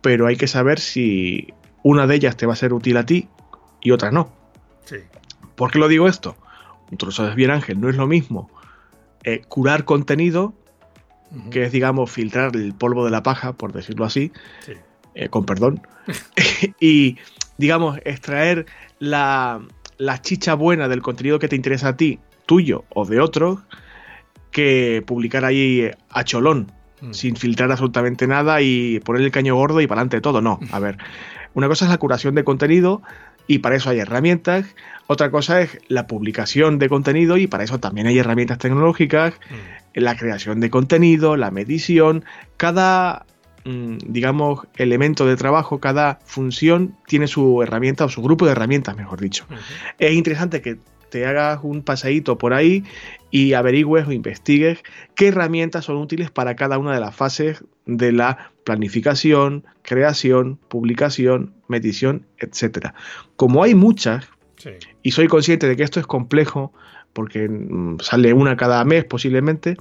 pero hay que saber si una de ellas te va a ser útil a ti y otra no. ¿Por qué lo digo esto? Tú lo sabes bien, Ángel, no es lo mismo eh, curar contenido, que es, digamos, filtrar el polvo de la paja, por decirlo así, eh, con perdón, y, digamos, extraer la, la chicha buena del contenido que te interesa a ti, tuyo o de otros, que publicar ahí a cholón, mm. sin filtrar absolutamente nada y poner el caño gordo y para adelante todo. No, a ver, una cosa es la curación de contenido y para eso hay herramientas. Otra cosa es la publicación de contenido y para eso también hay herramientas tecnológicas, mm. la creación de contenido, la medición. Cada digamos, elemento de trabajo, cada función tiene su herramienta o su grupo de herramientas, mejor dicho. Es interesante que te hagas un pasadito por ahí y averigües o investigues qué herramientas son útiles para cada una de las fases de la planificación, creación, publicación, medición, etcétera. Como hay muchas, y soy consciente de que esto es complejo, porque mm, sale una cada mes posiblemente,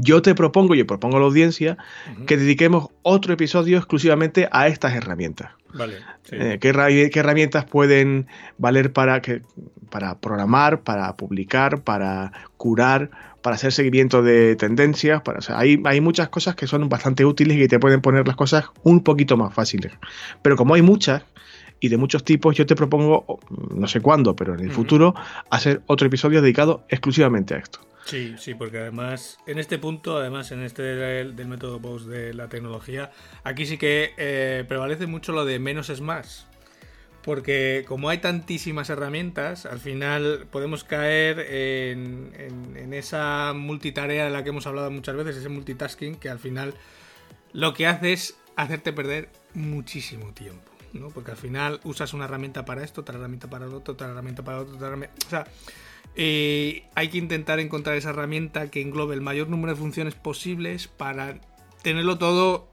yo te propongo, y propongo a la audiencia, que dediquemos otro episodio exclusivamente a estas herramientas. Vale. Eh, ¿qué, herramientas pueden valer para, que, para programar, para publicar, para curar, para hacer seguimiento de tendencias? Para, hay, hay muchas cosas que son bastante útiles y que te pueden poner las cosas un poquito más fáciles. Pero como hay muchas, y de muchos tipos, yo te propongo, no sé cuándo, pero en el futuro, hacer otro episodio dedicado exclusivamente a esto. Sí, sí, porque además, en este punto, además en este del, método post de la tecnología, aquí sí que eh, prevalece mucho lo de menos es más. Porque como hay tantísimas herramientas, al final podemos caer en, esa multitarea de la que hemos hablado muchas veces, ese multitasking, que al final lo que hace es hacerte perder muchísimo tiempo. ¿no? Porque al final usas una herramienta para esto, otra herramienta para lo otro, otra herramienta para otro, otra herramienta... O sea, eh, hay que intentar encontrar esa herramienta que englobe el mayor número de funciones posibles para tenerlo todo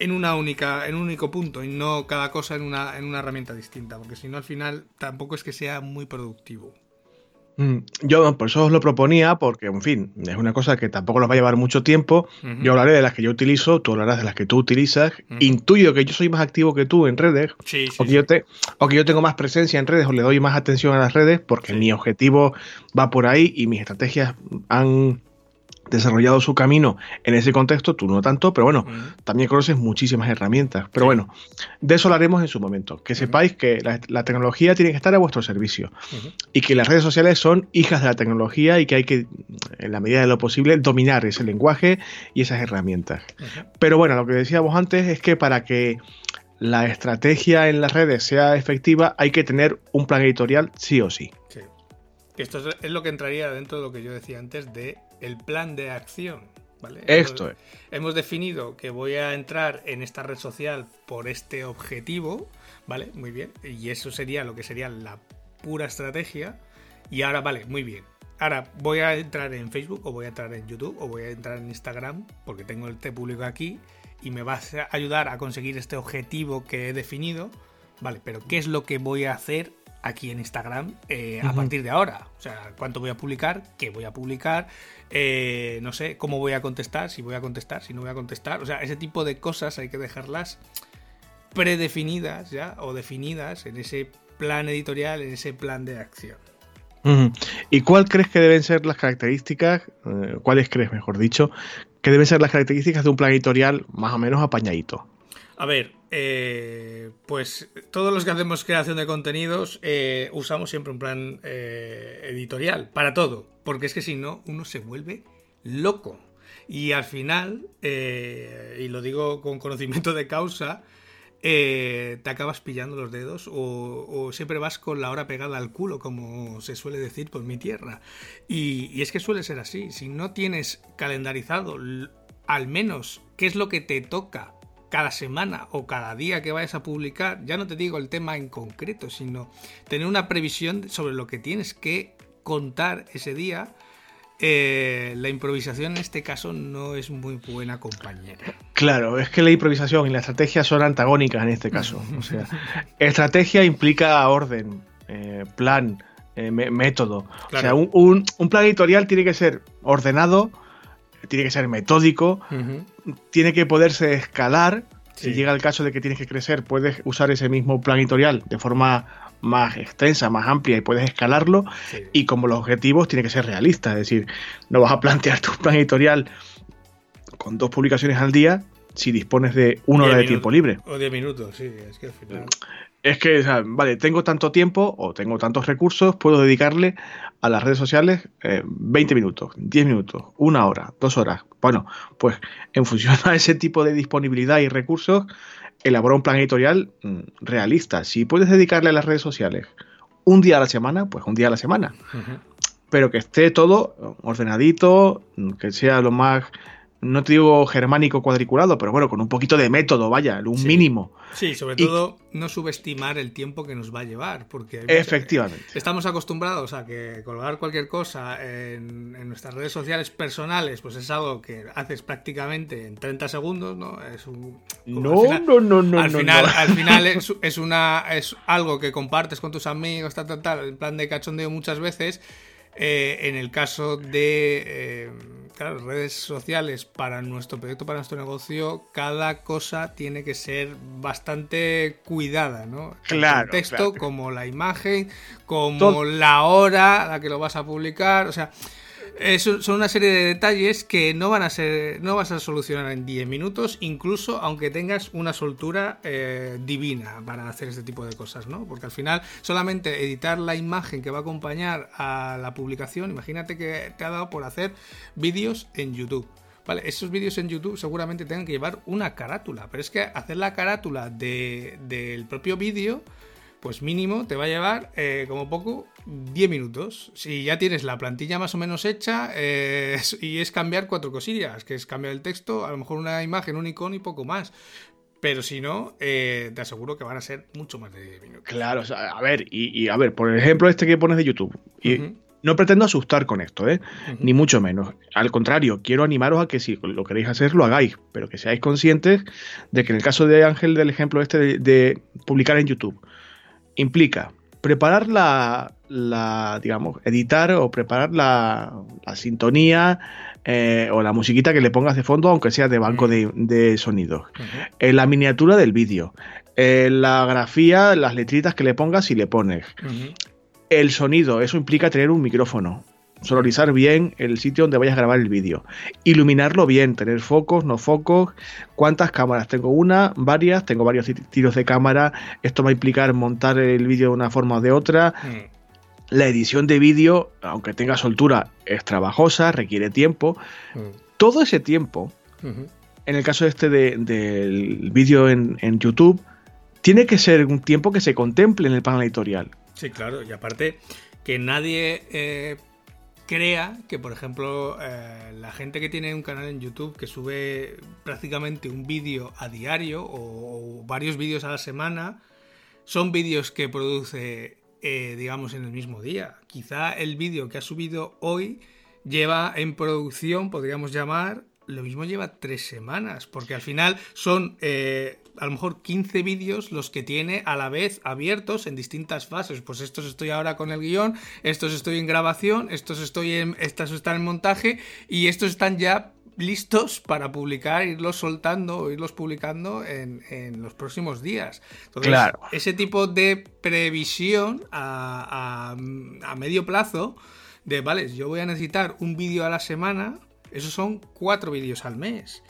en una única, en un único punto y no cada cosa en una, en una herramienta distinta, porque si no al final tampoco es que sea muy productivo. Mm, yo por eso os lo proponía, porque, en fin, es una cosa que tampoco nos va a llevar mucho tiempo. Yo hablaré de las que yo utilizo, tú hablarás de las que tú utilizas. Intuyo que yo soy más activo que tú en redes, o, que Yo te, o, que yo tengo más presencia en redes, o le doy más atención a las redes, porque mi objetivo va por ahí y mis estrategias han desarrollado su camino en ese contexto, tú no tanto, pero bueno, también conoces muchísimas herramientas. Pero bueno, de eso hablaremos en su momento. Que sepáis que la, tecnología tiene que estar a vuestro servicio y que las redes sociales son hijas de la tecnología y que hay que, en la medida de lo posible, dominar ese lenguaje y esas herramientas. Pero bueno, lo que decíamos antes es que para que la estrategia en las redes sea efectiva hay que tener un plan editorial sí o sí. sí. Esto es lo que entraría dentro de lo que yo decía antes de el plan de acción. ¿vale? Esto hemos, hemos definido que voy a entrar en esta red social por este objetivo, ¿vale? Muy bien. Y eso sería lo que sería la pura estrategia. Y ahora, vale, muy bien. Ahora voy a entrar en Facebook o voy a entrar en YouTube o voy a entrar en Instagram porque tengo el T público aquí y me va a ayudar a conseguir este objetivo que he definido. Vale, pero ¿qué es lo que voy a hacer aquí en Instagram eh, a partir de ahora. O sea, cuánto voy a publicar, qué voy a publicar, eh, no sé, cómo voy a contestar, si voy a contestar, si no voy a contestar. O sea, ese tipo de cosas hay que dejarlas predefinidas ya o definidas en ese plan editorial, en ese plan de acción. ¿Y cuál crees que deben ser las características, eh, cuáles crees, mejor dicho, que deben ser las características de un plan editorial más o menos apañadito? A ver, eh, pues todos los que hacemos creación de contenidos eh, usamos siempre un plan eh, editorial para todo, porque es que si no, uno se vuelve loco. Y al final, y lo digo con conocimiento de causa, te acabas pillando los dedos o, siempre vas con la hora pegada al culo, como se suele decir por mi tierra. Y, y, es que suele ser así. Si no tienes calendarizado al menos qué es lo que te toca cada semana o cada día que vayas a publicar, ya no te digo el tema en concreto, sino tener una previsión sobre lo que tienes que contar ese día, eh, la improvisación en este caso no es muy buena compañera. Claro, es que la improvisación y la estrategia son antagónicas en este caso. O sea, estrategia implica orden, eh, plan, eh, método. O sea, un, plan editorial tiene que ser ordenado, tiene que ser metódico, tiene que poderse escalar. Si llega el caso de que tienes que crecer, puedes usar ese mismo plan editorial de forma más extensa, más amplia y puedes escalarlo. Y como los objetivos, tiene que ser realista. Es decir, no vas a plantear tu plan editorial con dos publicaciones al día si dispones de una hora de tiempo libre. O diez minutos, sí, es que al final es que, vale, tengo tanto tiempo o tengo tantos recursos, puedo dedicarle a las redes sociales 20 eh, minutos, 10 minutos, una hora, dos horas. Bueno, pues en función a ese tipo de disponibilidad y recursos, elabora un plan editorial mm, realista. Si puedes dedicarle a las redes sociales un día a la semana, pues un día a la semana. Pero que esté todo ordenadito, que sea lo más no te digo germánico cuadriculado, pero bueno, con un poquito de método, vaya, un mínimo. Sí, sobre todo no subestimar el tiempo que nos va a llevar, porque efectivamente estamos acostumbrados a que colgar cualquier cosa en, nuestras redes sociales personales, pues es algo que haces prácticamente en 30 segundos, ¿no? Es un no, no, no, no, al final, al final es, una es algo que compartes con tus amigos, tal, tal, tal, en plan de cachondeo muchas veces. Eh, en el caso de eh, redes sociales para nuestro proyecto, para nuestro negocio, cada cosa tiene que ser bastante cuidada, ¿no? Claro. El texto, como la imagen, como la hora a la que lo vas a publicar, o sea. Son una serie de detalles que no van a ser, no vas a solucionar en 10 minutos, incluso aunque tengas una soltura eh, divina para hacer este tipo de cosas, ¿no? Porque al final solamente editar la imagen que va a acompañar a la publicación, imagínate que te ha dado por hacer vídeos en YouTube. Vale, esos vídeos en YouTube seguramente tengan que llevar una carátula, pero es que hacer la carátula del propio vídeo pues mínimo te va a llevar eh, como poco 10 minutos. Si ya tienes la plantilla más o menos hecha eh, y es cambiar cuatro cosillas, que es cambiar el texto, a lo mejor una imagen, un icono y poco más. Pero si no, eh, te aseguro que van a ser mucho más de 10 minutos. Claro, a ver, y, a ver, por ejemplo, este que pones de YouTube. Y No pretendo asustar con esto, ¿eh? Ni mucho menos. Al contrario, quiero animaros a que si lo queréis hacer, lo hagáis, pero que seáis conscientes de que en el caso de Ángel, del ejemplo este de publicar en YouTube, implica preparar la, digamos, editar o preparar la, sintonía eh, o la musiquita que le pongas de fondo, aunque sea de banco de, de sonidos. Eh, la miniatura del vídeo. Eh, la grafía, las letritas que le pongas y le pones. El sonido, eso implica tener un micrófono sonorizar bien el sitio donde vayas a grabar el vídeo, iluminarlo bien, tener focos, no focos, cuántas cámaras, tengo una, varias, tengo varios tiros de cámara, esto va a implicar montar el vídeo de una forma o de otra. Mm. La edición de vídeo, aunque tenga soltura, es trabajosa, requiere tiempo. Mm. Todo ese tiempo, en el caso este del vídeo en, YouTube, tiene que ser un tiempo que se contemple en el panel editorial. Sí, claro, y aparte que nadie eh, crea que, por ejemplo, eh, la gente que tiene un canal en YouTube que sube prácticamente un vídeo a diario o, varios vídeos a la semana, son vídeos que produce, eh, digamos, en el mismo día. Quizá el vídeo que ha subido hoy lleva en producción, podríamos llamar, lo mismo lleva tres semanas, porque al final son eh, a lo mejor 15 vídeos los que tiene a la vez abiertos en distintas fases. Pues estos estoy ahora con el guion, estos estoy en grabación, estos estoy en, estos están en montaje y estos están ya listos para publicar, irlos soltando, irlos publicando en, los próximos días. Entonces, ese tipo de previsión a, a medio plazo de, vale, yo voy a necesitar un vídeo a la semana, esos son cuatro vídeos al mes.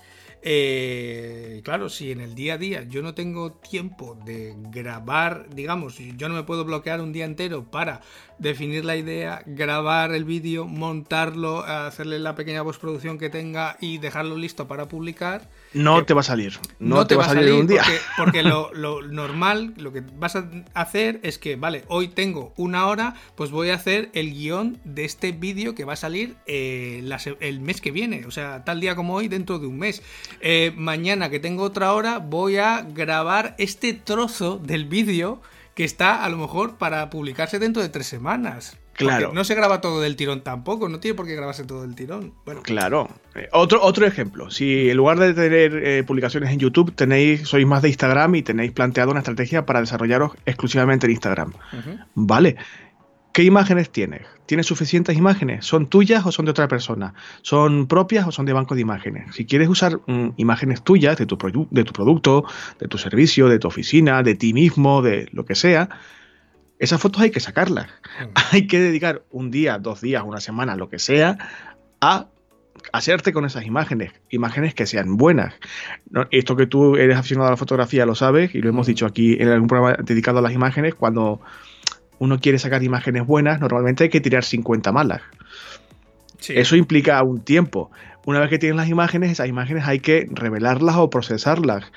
Eh, claro, si en el día a día yo no tengo tiempo de grabar, digamos, yo no me puedo bloquear un día entero para definir la idea, grabar el vídeo, montarlo, hacerle la pequeña postproducción que tenga y dejarlo listo para publicar. No te va a salir. No, te, va a salir, un día. Porque, lo, normal, lo que vas a hacer es que, vale, hoy tengo una hora, pues voy a hacer el guion de este vídeo que va a salir eh, el mes que viene. O sea, tal día como hoy, dentro de un mes. Eh, mañana que tengo otra hora, voy a grabar este trozo del vídeo que está a lo mejor para publicarse dentro de tres semanas. Claro. no se graba todo del tirón tampoco, no tiene por qué grabarse todo del tirón. Bueno. Claro. Eh, otro, otro ejemplo, si en lugar de tener eh, publicaciones en YouTube, tenéis, sois más de Instagram y tenéis planteado una estrategia para desarrollaros exclusivamente en Instagram. Vale. ¿Qué imágenes tienes? ¿Tienes suficientes imágenes? ¿Son tuyas o son de otra persona? ¿Son propias o son de banco de imágenes? Si quieres usar mm, imágenes tuyas de tu, de tu producto, de tu servicio, de tu oficina, de ti mismo, de lo que sea, esas fotos hay que sacarlas. Mm. Hay que dedicar un día, dos días, una semana, lo que sea, a hacerte con esas imágenes, imágenes que sean buenas. esto que tú eres aficionado a la fotografía lo sabes y lo hemos mm. dicho aquí en algún programa dedicado a las imágenes, cuando uno quiere sacar imágenes buenas, normalmente hay que tirar 50 malas. Eso implica un tiempo. Una vez que tienes las imágenes, esas imágenes hay que revelarlas o procesarlas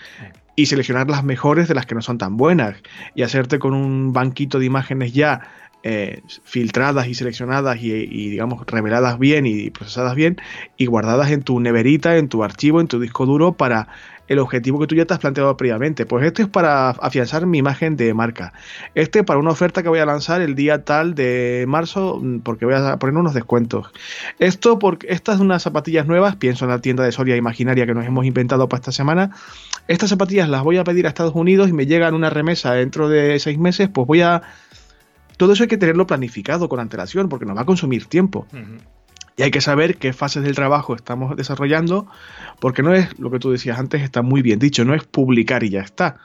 y seleccionar las mejores de las que no son tan buenas y hacerte con un banquito de imágenes ya eh, filtradas y seleccionadas y, y, digamos reveladas bien y procesadas bien y guardadas en tu neverita, en tu archivo, en tu disco duro para el objetivo que tú ya te has planteado previamente. Pues esto es para afianzar mi imagen de marca. Este para una oferta que voy a lanzar el día tal de marzo mm, porque voy a poner unos descuentos. Esto porque estas son unas zapatillas nuevas, pienso en la tienda de Soria Imaginaria que nos hemos inventado para esta semana. Estas zapatillas las voy a pedir a Estados Unidos y me llegan una remesa dentro de seis meses, pues voy a... Todo eso hay que tenerlo planificado con antelación porque nos va a consumir tiempo. Y hay que saber qué fases del trabajo estamos desarrollando, porque no es lo que tú decías antes, está muy bien dicho, no es publicar y ya está.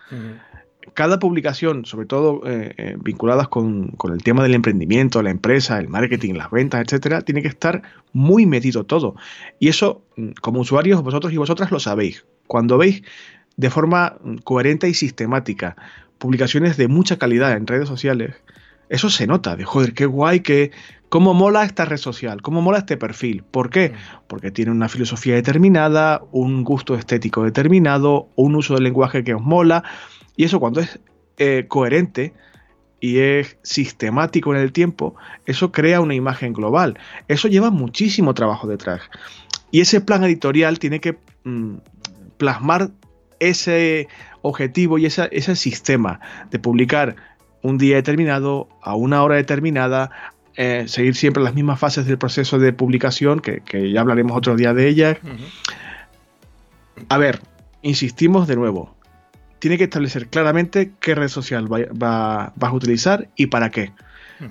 cada publicación, sobre todo eh, eh, vinculadas con, el tema del emprendimiento, la empresa, el marketing, las ventas, etcétera, tiene que estar muy medido todo. Y eso, mm, como usuarios, vosotros y vosotras lo sabéis. Cuando veis de forma mm, coherente y sistemática publicaciones de mucha calidad en redes sociales, eso se nota, de joder, qué guay, que cómo mola esta red social, cómo mola este perfil. ¿Por qué? Mm. Porque tiene una filosofía determinada, un gusto estético determinado, un uso del lenguaje que os mola. Y eso cuando es eh, coherente y es sistemático en el tiempo, eso crea una imagen global. Eso lleva muchísimo trabajo detrás. Y ese plan editorial tiene que mm, plasmar ese objetivo y ese sistema de publicar un día determinado, a una hora determinada, eh, seguir siempre las mismas fases del proceso de publicación, que, ya hablaremos otro día de ellas. A ver, insistimos de nuevo. Tiene que establecer claramente qué red social va, vas a utilizar y para qué.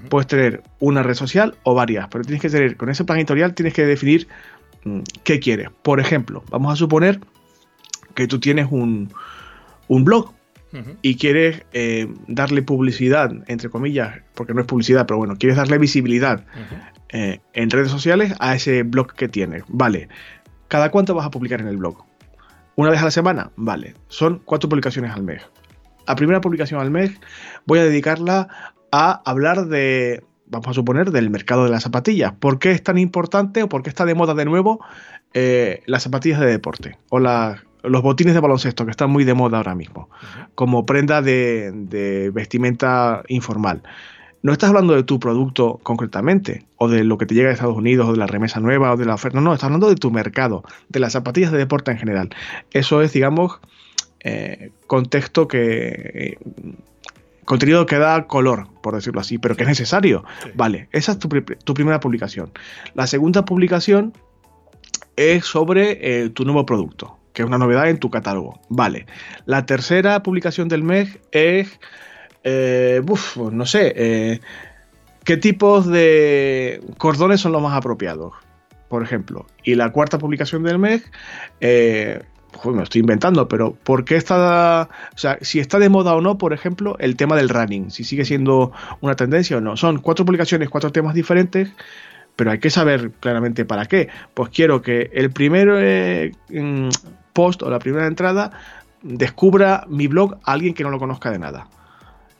Puedes tener una red social o varias, pero tienes que tener, con ese plan editorial tienes que definir mm, qué quieres. Por ejemplo, vamos a suponer que tú tienes un, un blog y quieres eh, darle publicidad, entre comillas, porque no es publicidad, pero bueno, quieres darle visibilidad eh, en redes sociales a ese blog que tienes. Vale, ¿cada cuánto vas a publicar en el blog? ¿Una vez a la semana? Vale, son cuatro publicaciones al mes. La primera publicación al mes voy a dedicarla a hablar de, vamos a suponer, del mercado de las zapatillas. ¿Por qué es tan importante o por qué está de moda de nuevo eh, las zapatillas de deporte o las los botines de baloncesto, que están muy de moda ahora mismo, como prenda de, vestimenta informal. No estás hablando de tu producto concretamente, o de lo que te llega de Estados Unidos, o de la remesa nueva, o de la oferta. No, estás hablando de tu mercado, de las zapatillas de deporte en general. Eso es, digamos, eh, contexto que. contenido que da color, por decirlo así, pero que es necesario. Vale, esa es tu, primera publicación. La segunda publicación es sobre eh, tu nuevo producto que es una novedad en tu catálogo. Vale. La tercera publicación del mes es, eh, no sé, eh, qué tipos de cordones son los más apropiados, por ejemplo. Y la cuarta publicación del mes, eh, me estoy inventando, pero ¿por qué está, o sea, si está de moda o no, por ejemplo, el tema del running, si sigue siendo una tendencia o no? Son cuatro publicaciones, cuatro temas diferentes pero hay que saber claramente para qué. Pues quiero que el primero post o la primera entrada descubra mi blog a alguien que no lo conozca de nada.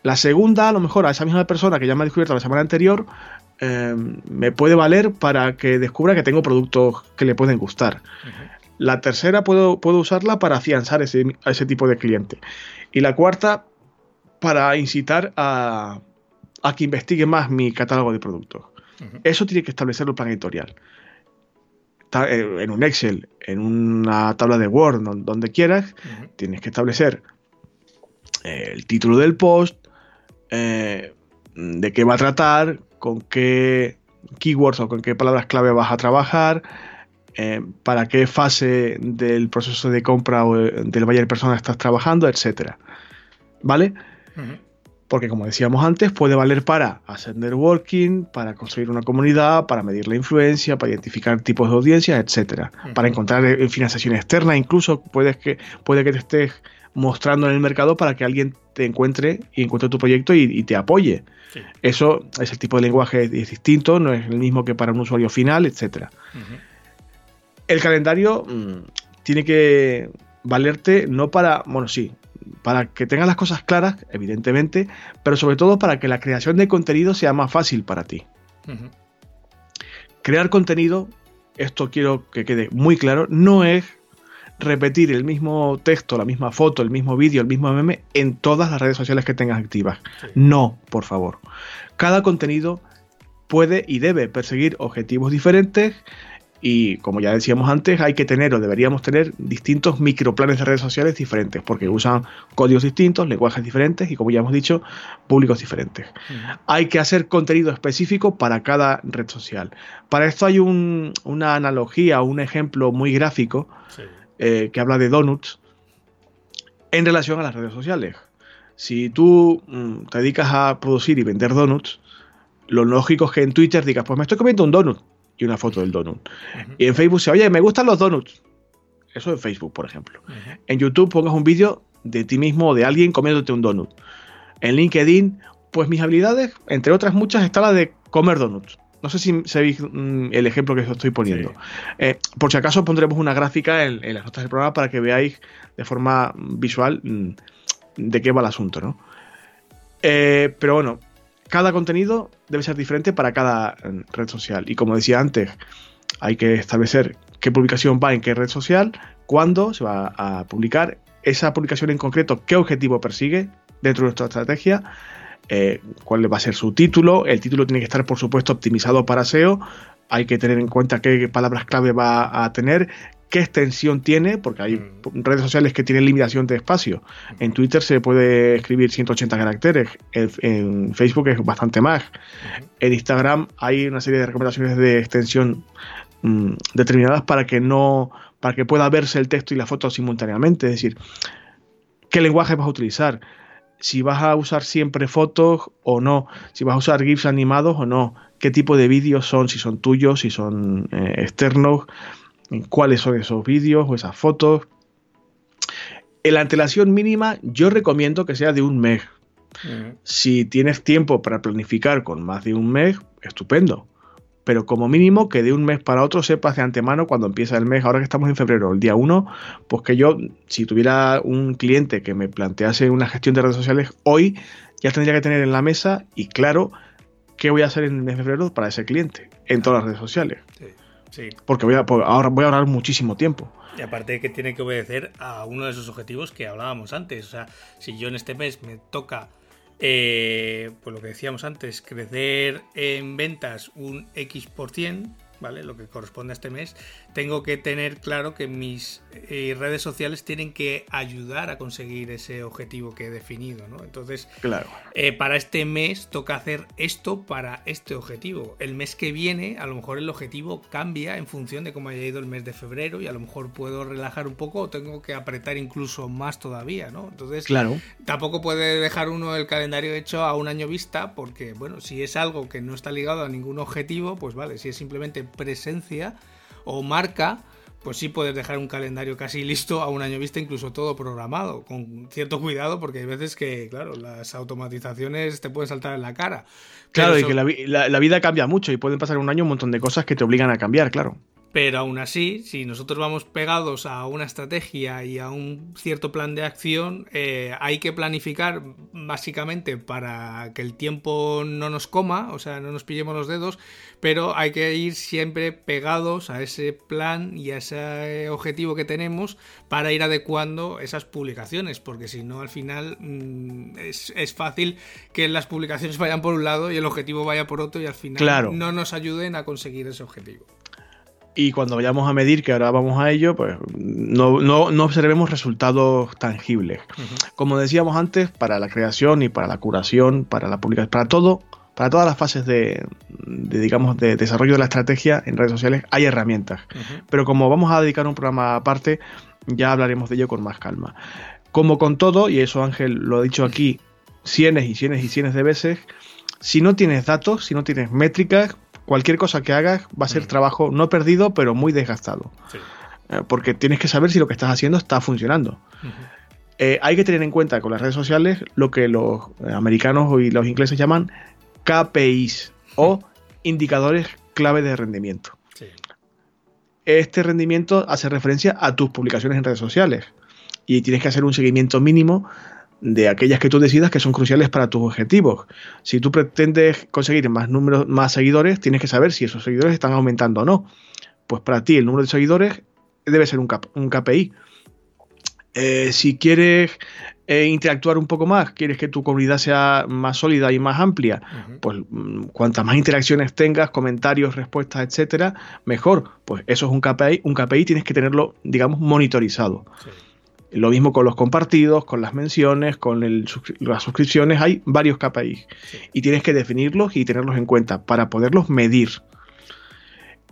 La segunda, a lo mejor a esa misma persona que ya me ha descubierto la semana anterior, eh, me puede valer para que descubra que tengo productos que le pueden gustar. La tercera puedo, puedo usarla para afianzar ese, a ese tipo de cliente. Y la cuarta, para incitar a, a que investigue más mi catálogo de productos. Eso tiene que establecer el plan editorial. Eh, en un Excel, en una tabla de Word, donde quieras, tienes que establecer eh, el título del post, eh, de qué va a tratar, con qué keywords o con qué palabras clave vas a trabajar, para qué fase del proceso de compra o del buyer persona estás trabajando, etcétera. ¿Vale? Porque como decíamos antes, puede valer para hacer networking, para construir una comunidad, para medir la influencia, para identificar tipos de audiencias, etcétera, para encontrar eh, financiación externa, incluso puedes que, puede que te estés mostrando en el mercado para que alguien te encuentre y encuentre tu proyecto y, te apoye. Eso es el tipo de lenguaje es distinto, no es el mismo que para un usuario final, etcétera. El calendario mm, tiene que valerte no para, bueno, sí, para que tengas las cosas claras, evidentemente, pero sobre todo para que la creación de contenido sea más fácil para ti. Crear contenido, esto quiero que quede muy claro, no es repetir el mismo texto, la misma foto, el mismo vídeo, el mismo meme en todas las redes sociales que tengas activas. No, por favor. Cada contenido puede y debe perseguir objetivos diferentes y como ya decíamos antes, hay que tener o deberíamos tener distintos microplanes de redes sociales diferentes, porque usan códigos distintos, lenguajes diferentes y, como ya hemos dicho, públicos diferentes. Hay que hacer contenido específico para cada red social. Para esto hay una analogía, un ejemplo muy gráfico eh, que habla de donuts en relación a las redes sociales. Si tú mm, te dedicas a producir y vender donuts, lo lógico es que en Twitter digas, pues me estoy comiendo un donut y una foto del donut. Y en Facebook se oye, me gustan los donuts. Eso en Facebook, por ejemplo. En YouTube pongas un vídeo de ti mismo o de alguien comiéndote un donut. En LinkedIn, pues mis habilidades, entre otras muchas, está la de comer donuts. No sé si sabéis mm, el ejemplo que os estoy poniendo. Eh, por si acaso pondremos una gráfica en, las notas del programa para que veáis de forma visual mm, de qué va el asunto, ¿no? Eh, pero bueno, cada contenido debe ser diferente para cada mm, red social. Y como decía antes, hay que establecer qué publicación va en qué red social, cuándo se va a publicar, esa publicación en concreto, qué objetivo persigue dentro de nuestra estrategia eh, cuál va a ser su título. El título tiene que estar, por supuesto, optimizado para SEO. Hay que tener en cuenta qué palabras clave va a tener, qué extensión tiene, porque hay mm. redes sociales que tienen limitación de espacio. En Twitter se puede escribir 180 caracteres, en Facebook es bastante más. En Instagram hay una serie de recomendaciones de extensión mm, determinadas para que no para que pueda verse el texto y la foto simultáneamente, es decir, qué lenguaje vas a utilizar si vas a usar siempre fotos o no, si vas a usar GIFs animados o no, qué tipo de vídeos son, si son tuyos, si son eh, externos, cuáles son esos vídeos o esas fotos. En la antelación mínima yo recomiendo que sea de un mes. Si tienes tiempo para planificar con más de un mes, estupendo pero como mínimo que de un mes para otro sepas de antemano cuando empieza el mes, ahora que estamos en febrero, el día 1, pues que yo, si tuviera un cliente que me plantease una gestión de redes sociales, hoy ya tendría que tener en la mesa y claro qué voy a hacer en el mes de febrero para ese cliente en todas las redes sociales. Sí, Porque voy a, ahora voy a ahorrar muchísimo tiempo. Y aparte que tiene que obedecer a uno de esos objetivos que hablábamos antes. O sea, si yo en este mes me toca eh, pues lo que decíamos antes, crecer en ventas un X por cien, ¿vale? Lo que corresponde a este mes, tengo que tener claro que mis eh, redes sociales tienen que ayudar a conseguir ese objetivo que he definido, ¿no? Entonces, claro. Eh, para este mes toca hacer esto para este objetivo. El mes que viene, a lo mejor el objetivo cambia en función de cómo haya ido el mes de febrero y a lo mejor puedo relajar un poco o tengo que apretar incluso más todavía, ¿no? Entonces, claro. tampoco puede dejar uno el calendario hecho a un año vista porque, bueno, si es algo que no está ligado a ningún objetivo, pues vale, si es simplemente presencia o marca, pues sí puedes dejar un calendario casi listo a un año vista, incluso todo programado, con cierto cuidado, porque hay veces que, claro, las automatizaciones te pueden saltar en la cara. Claro, y que la, vida cambia mucho y pueden pasar un año un montón de cosas que te obligan a cambiar, claro. Pero aún así, si nosotros vamos pegados a una estrategia y a un cierto plan de acción, eh, hay que planificar básicamente para que el tiempo no nos coma, o sea, no nos pillemos los dedos, pero hay que ir siempre pegados a ese plan y a ese objetivo que tenemos para ir adecuando esas publicaciones, porque si no, al final mm, es, fácil que las publicaciones vayan por un lado y el objetivo vaya por otro y al final no nos ayuden a conseguir ese objetivo y cuando vayamos a medir, que ahora vamos a ello, pues no, no, observemos resultados tangibles. Como decíamos antes, para la creación y para la curación, para la publicación, para todo, para todas las fases de, digamos, de desarrollo de la estrategia en redes sociales hay herramientas. Pero como vamos a dedicar un programa aparte, ya hablaremos de ello con más calma. Como con todo, y eso Ángel lo ha dicho aquí cienes y cienes y cienes de veces, si no tienes datos, si no tienes métricas, cualquier cosa que hagas va a ser mm. trabajo no perdido, pero muy desgastado. Eh, porque tienes que saber si lo que estás haciendo está funcionando. Eh, hay que tener en cuenta con las redes sociales lo que los americanos y los ingleses llaman KPIs o indicadores clave de rendimiento. Este rendimiento hace referencia a tus publicaciones en redes sociales y tienes que hacer un seguimiento mínimo de aquellas que tú decidas que son cruciales para tus objetivos. Si tú pretendes conseguir más números, más seguidores, tienes que saber si esos seguidores están aumentando o no. Pues para ti el número de seguidores debe ser un, un KPI. Eh, si quieres eh, interactuar un poco más, quieres que tu comunidad sea más sólida y más amplia, pues mm, cuantas más interacciones tengas, comentarios, respuestas, etcétera, mejor. Pues eso es un KPI. Un KPI tienes que tenerlo, digamos, monitorizado. Lo mismo con los compartidos, con las menciones, con las suscripciones, hay varios KPIs y tienes que definirlos y tenerlos en cuenta para poderlos medir.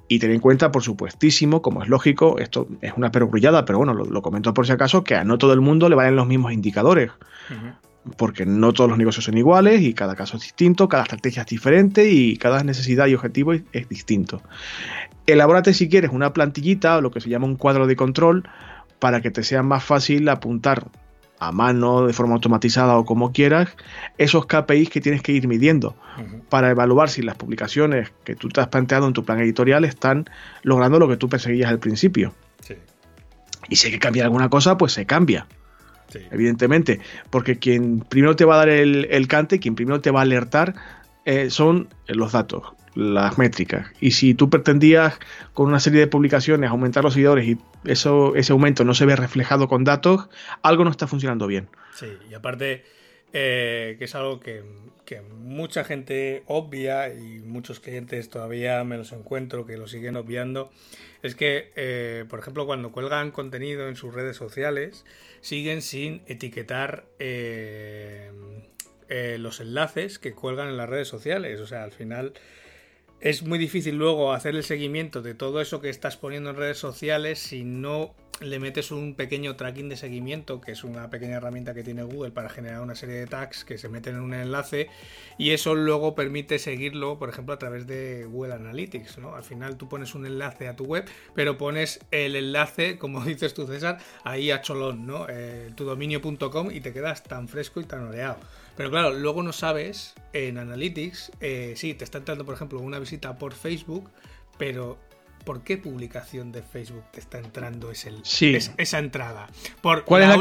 Y tener en cuenta, por supuestísimo, como es lógico, esto es una perogrullada, pero bueno, lo, comento por si acaso, que a no todo el mundo le valen los mismos indicadores. Porque no todos los negocios son iguales y cada caso es distinto, cada estrategia es diferente y cada necesidad y objetivo es, es distinto. Elabórate si quieres una plantillita o lo que se llama un cuadro de control para que te sea más fácil apuntar a mano, de forma automatizada o como quieras, esos KPIs que tienes que ir midiendo para evaluar si las publicaciones que tú te has planteado en tu plan editorial están logrando lo que tú perseguías al principio. Y si hay que cambiar alguna cosa, pues se cambia. Evidentemente, porque quien primero te va a dar el, cante, quien primero te va a alertar, eh, son los datos las métricas. Y si tú pretendías con una serie de publicaciones aumentar los seguidores y eso, ese aumento no se ve reflejado con datos, algo no está funcionando bien. Sí, y aparte eh, que es algo que, mucha gente obvia y muchos clientes todavía me los encuentro que lo siguen obviando, es que, eh, por ejemplo, cuando cuelgan contenido en sus redes sociales, siguen sin etiquetar eh, los enlaces que cuelgan en las redes sociales. O sea, al final es muy difícil luego hacer el seguimiento de todo eso que estás poniendo en redes sociales si no le metes un pequeño tracking de seguimiento, que es una pequeña herramienta que tiene Google para generar una serie de tags que se meten en un enlace y eso luego permite seguirlo, por ejemplo, a través de Google Analytics. ¿no? Al final tú pones un enlace a tu web, pero pones el enlace, como dices tú, César, ahí a cholón, ¿no? Eh, tudominio.com y te quedas tan fresco y tan oreado. Pero claro, luego no sabes en Analytics, eh, sí, te está entrando, por ejemplo, una visita por Facebook, pero ¿por qué publicación de Facebook te está entrando esa entrada? ¿Por la,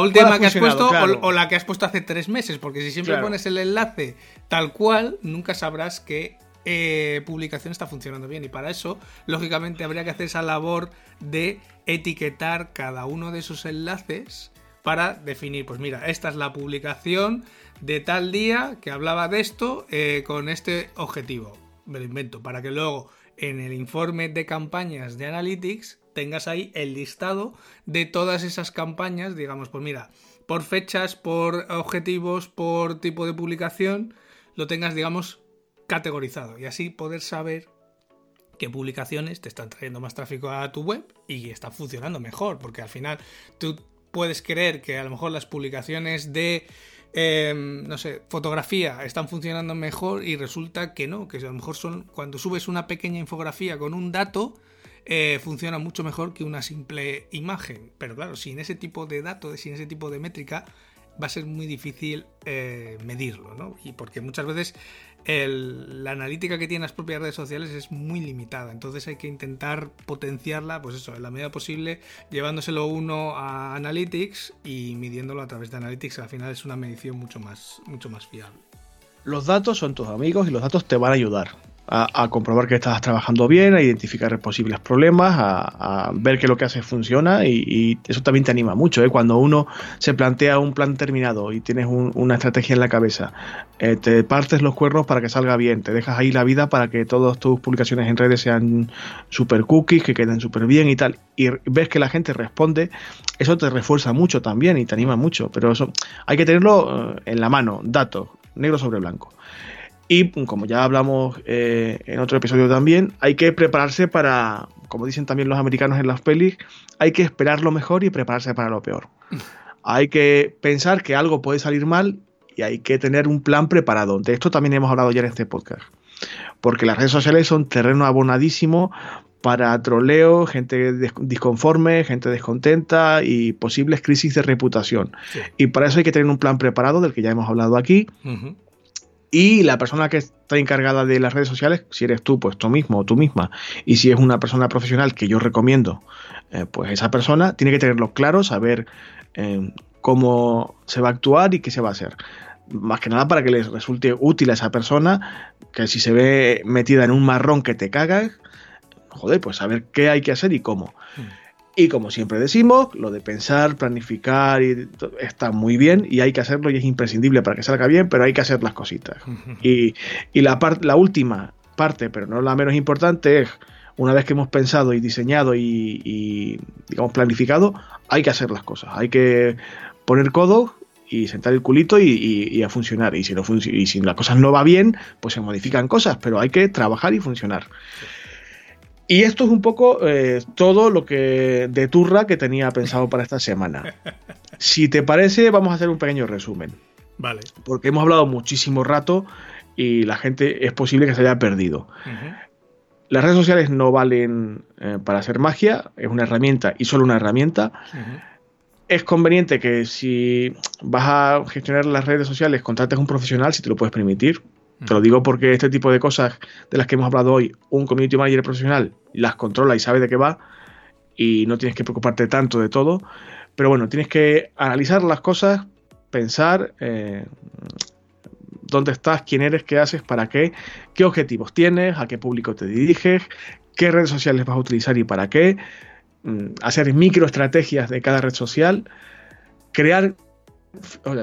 última que has puesto o, la que has puesto hace tres meses? Porque si siempre pones el enlace tal cual, nunca sabrás qué eh, publicación está funcionando bien. Y para eso, lógicamente, habría que hacer esa labor de etiquetar cada uno de esos enlaces para definir, pues mira, esta es la publicación de tal día que hablaba de esto eh, con este objetivo. Me lo invento, para que luego en el informe de campañas de Analytics tengas ahí el listado de todas esas campañas, digamos, pues mira, por fechas, por objetivos, por tipo de publicación, lo tengas, digamos, categorizado y así poder saber qué publicaciones te están trayendo más tráfico a tu web y están funcionando mejor, porque al final tú puedes creer que a lo mejor las publicaciones de Em, no sé, fotografía están funcionando mejor y resulta que no, que a lo mejor son cuando subes una pequeña infografía con un dato, eh, funciona mucho mejor que una simple imagen. Pero claro, sin ese tipo de datos, sin ese tipo de métrica, va a ser muy difícil eh, medirlo, ¿no? Y porque muchas veces la analítica que tienen las propias redes sociales es muy limitada. Entonces hay que intentar potenciarla, pues eso, en la medida posible, llevándoselo uno a Analytics y midiéndolo a través de Analytics. Al final es una medición mucho más, mucho más fiable. Los datos son tus amigos y los datos te van a ayudar a, comprobar que estás trabajando bien, a identificar posibles problemas, a, ver que lo que haces funciona y, eso también te anima mucho. ¿eh? Cuando uno se plantea un plan terminado y tienes una estrategia en la cabeza, eh, te partes los cuernos para que salga bien, te dejas ahí la vida para que todas tus publicaciones en redes sean super cookies, que queden súper bien y tal, y ves que la gente responde, eso te refuerza mucho también y te anima mucho, pero eso hay que tenerlo eh, en la mano, datos, negro sobre blanco. Y como ya hablamos eh, en otro episodio también, hay que prepararse para, como dicen también los americanos en las pelis, hay que esperar lo mejor y prepararse para lo peor. hay que pensar que algo puede salir mal y hay que tener un plan preparado. De esto también hemos hablado ya en este podcast. Porque las redes sociales son terreno abonadísimo para troleo, gente disconforme, gente descontenta y posibles crisis de reputación. Y para eso hay que tener un plan preparado, del que ya hemos hablado aquí. Y la persona que está encargada de las redes sociales, si eres tú, pues tú mismo o tú misma. Y si es una persona profesional que yo recomiendo, eh, pues esa persona tiene que tenerlo claro, saber eh, cómo se va a actuar y qué se va a hacer. Más que nada para que les resulte útil a esa persona, que si se ve metida en un marrón que te cagas, joder, pues saber qué hay que hacer y cómo. Mm. Y como siempre decimos, lo de pensar, planificar y está muy bien y hay que hacerlo y es imprescindible para que salga bien, pero hay que hacer las cositas. Y, la, la última parte, pero no la menos importante, es una vez que hemos pensado y diseñado y, digamos planificado, hay que hacer las cosas. Hay que poner codo y sentar el culito y, a funcionar. Y si, no y si las cosas no va bien, pues se modifican cosas, pero hay que trabajar y funcionar. Y esto es un poco eh, todo lo que de turra que tenía pensado para esta semana. Si te parece, vamos a hacer un pequeño resumen. Vale. Porque hemos hablado muchísimo rato y la gente es posible que se haya perdido. Las redes sociales no valen eh, para hacer magia, es una herramienta y solo una herramienta. es conveniente que si vas a gestionar las redes sociales contrates a un profesional si te lo puedes permitir. Te lo digo porque este tipo de cosas de las que hemos hablado hoy, un community manager profesional las controla y sabe de qué va y no tienes que preocuparte tanto de todo. Pero bueno, tienes que analizar las cosas, pensar eh, dónde estás, quién eres, qué haces, para qué, qué objetivos tienes, a qué público te diriges, qué redes sociales vas a utilizar y para qué, mm, hacer microestrategias de cada red social, crear,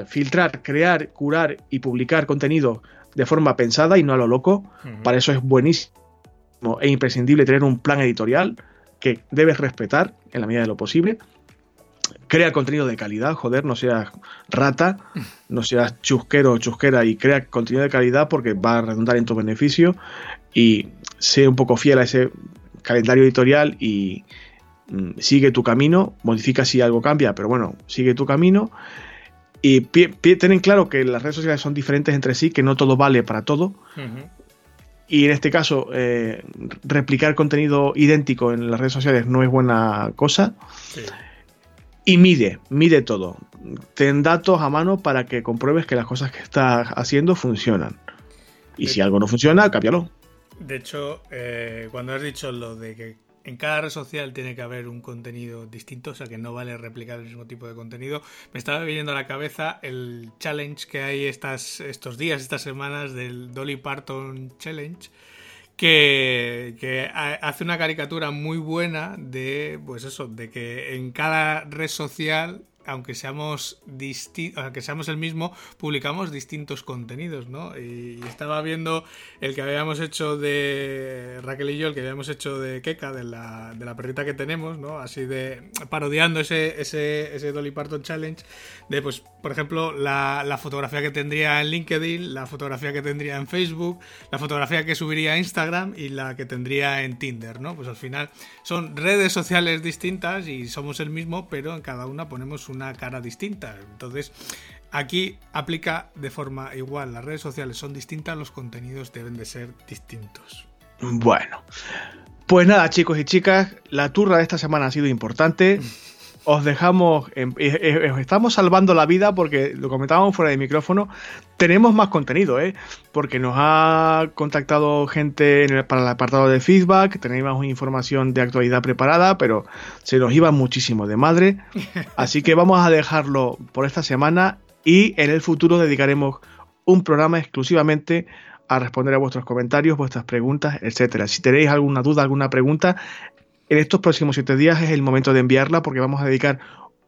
filtrar, crear, curar y publicar contenido de forma pensada y no a lo loco. Para eso es buenísimo e imprescindible tener un plan editorial que debes respetar en la medida de lo posible. Crea contenido de calidad, joder, no seas rata, no seas chusquero o chusquera y crea contenido de calidad porque va a redundar en tu beneficio y sé un poco fiel a ese calendario editorial y mm, sigue tu camino, modifica si algo cambia, pero bueno, sigue tu camino y ten en claro que las redes sociales son diferentes entre sí, que no todo vale para todo. Y en este caso, eh, replicar contenido idéntico en las redes sociales no es buena cosa. Y mide, mide todo. Ten datos a mano para que compruebes que las cosas que estás haciendo funcionan. Y si algo no funciona, cámbialo. De hecho, eh, cuando has dicho lo de que en cada red social tiene que haber un contenido distinto, o sea que no vale replicar el mismo tipo de contenido. Me estaba viniendo a la cabeza el challenge que hay estas, estos días, estas semanas del Dolly Parton Challenge, que, que, hace una caricatura muy buena de, pues eso, de que en cada red social aunque seamos aunque seamos el mismo, publicamos distintos contenidos, ¿no? Y, estaba viendo el que habíamos hecho de Raquel y yo, el que habíamos hecho de Keka, de la, de la perrita que tenemos, ¿no? Así de parodiando ese, ese, ese Dolly Parton Challenge, de pues, por ejemplo, la, la fotografía que tendría en LinkedIn, la fotografía que tendría en Facebook, la fotografía que subiría a Instagram y la que tendría en Tinder, ¿no? Pues al final son redes sociales distintas y somos el mismo, pero en cada una ponemos una cara distinta. Entonces, aquí aplica de forma igual. Las redes sociales son distintas, los contenidos deben de ser distintos. Bueno, pues nada, chicos y chicas, la turra de esta semana ha sido importante. os dejamos, eh, eh, os estamos salvando la vida porque lo comentábamos fuera de micrófono, tenemos más contenido, ¿eh? porque nos ha contactado gente para el apartado de feedback, teníamos información de actualidad preparada, pero se nos iba muchísimo de madre, así que vamos a dejarlo por esta semana y en el futuro dedicaremos un programa exclusivamente a responder a vuestros comentarios, vuestras preguntas, etcétera. Si tenéis alguna duda, alguna pregunta, en estos próximos siete días es el momento de enviarla porque vamos a dedicar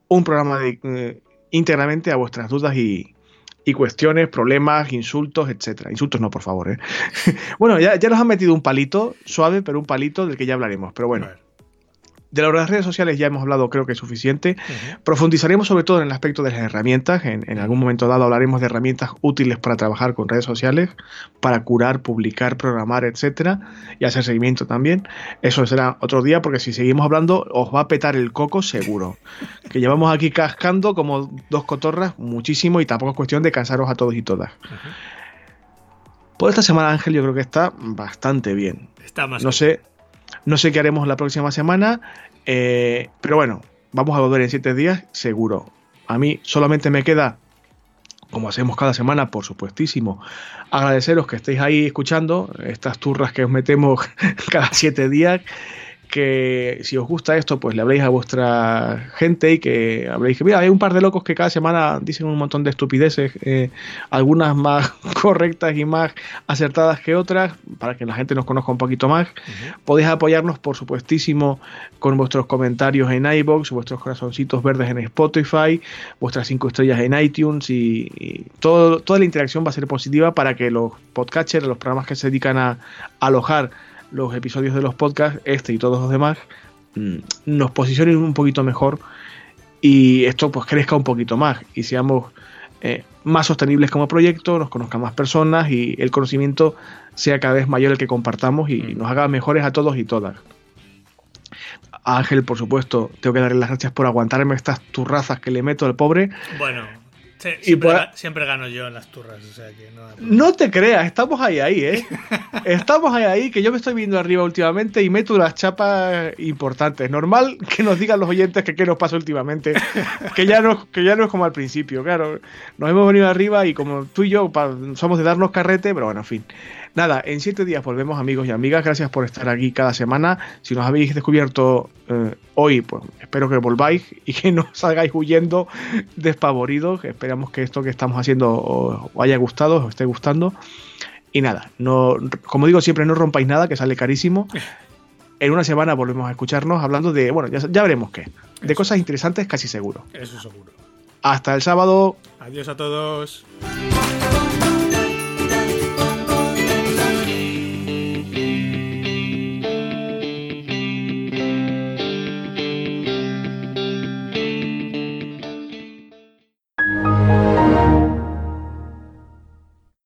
un programa eh, íntegramente a vuestras dudas y, cuestiones, problemas, insultos, etcétera. Insultos no, por favor. ¿eh? bueno, ya, nos han metido un palito suave, pero un palito del que ya hablaremos. Pero bueno, de las redes sociales ya hemos hablado, creo que es suficiente. Profundizaremos sobre todo en el aspecto de las herramientas. En, algún momento dado hablaremos de herramientas útiles para trabajar con redes sociales, para curar, publicar, programar, etcétera, y hacer seguimiento también. Eso será otro día, porque si seguimos hablando, os va a petar el coco seguro. que llevamos aquí cascando como dos cotorras muchísimo y tampoco es cuestión de cansaros a todos y todas. Por esta semana, Ángel, yo creo que está bastante bien. Está más. No sé no sé qué haremos la próxima semana, eh, pero bueno, vamos a volver en siete días, seguro. A mí solamente me queda, como hacemos cada semana, por supuestísimo, agradeceros que estéis ahí escuchando estas turras que os metemos cada siete días que si os gusta esto, pues le habléis a vuestra gente y que habléis que, mira, hay un par de locos que cada semana dicen un montón de estupideces, eh, algunas más correctas y más acertadas que otras, para que la gente nos conozca un poquito más. Podéis apoyarnos, por supuestísimo, con vuestros comentarios en iBox, vuestros corazoncitos verdes en Spotify, vuestras cinco estrellas en iTunes y, todo, toda la interacción va a ser positiva para que los podcatchers, los programas que se dedican a alojar los episodios de los podcasts, este y todos los demás, mm, nos posicionen un poquito mejor y esto pues crezca un poquito más y seamos eh, más sostenibles como proyecto, nos conozcan más personas y el conocimiento sea cada vez mayor el que compartamos y mm. nos haga mejores a todos y todas. Ángel, por supuesto, tengo que darle las gracias por aguantarme estas turrazas que le meto al pobre. Bueno, siempre, gano yo en las turras, o sea que no... No te creas, estamos ahí, ahí, ¿eh? estamos ahí, ahí, que yo me estoy viendo arriba últimamente y meto las chapas importantes. Normal que nos digan los oyentes que qué nos pasa últimamente, que ya, no, que ya no es como al principio, claro. Nos hemos venido arriba y como tú y yo somos de darnos carrete, pero bueno, en fin. Nada, en siete días volvemos amigos y amigas. Gracias por estar aquí cada semana. Si nos habéis descubierto eh, hoy, pues espero que volváis y que no salgáis huyendo despavoridos. Esperamos que esto que estamos haciendo os, haya gustado, os esté gustando. Y nada, no, como digo siempre, no rompáis nada, que sale carísimo. En una semana volvemos a escucharnos hablando de, bueno, ya, ya veremos qué. De cosas interesantes casi seguro. Eso seguro. Hasta el sábado. Adiós a todos.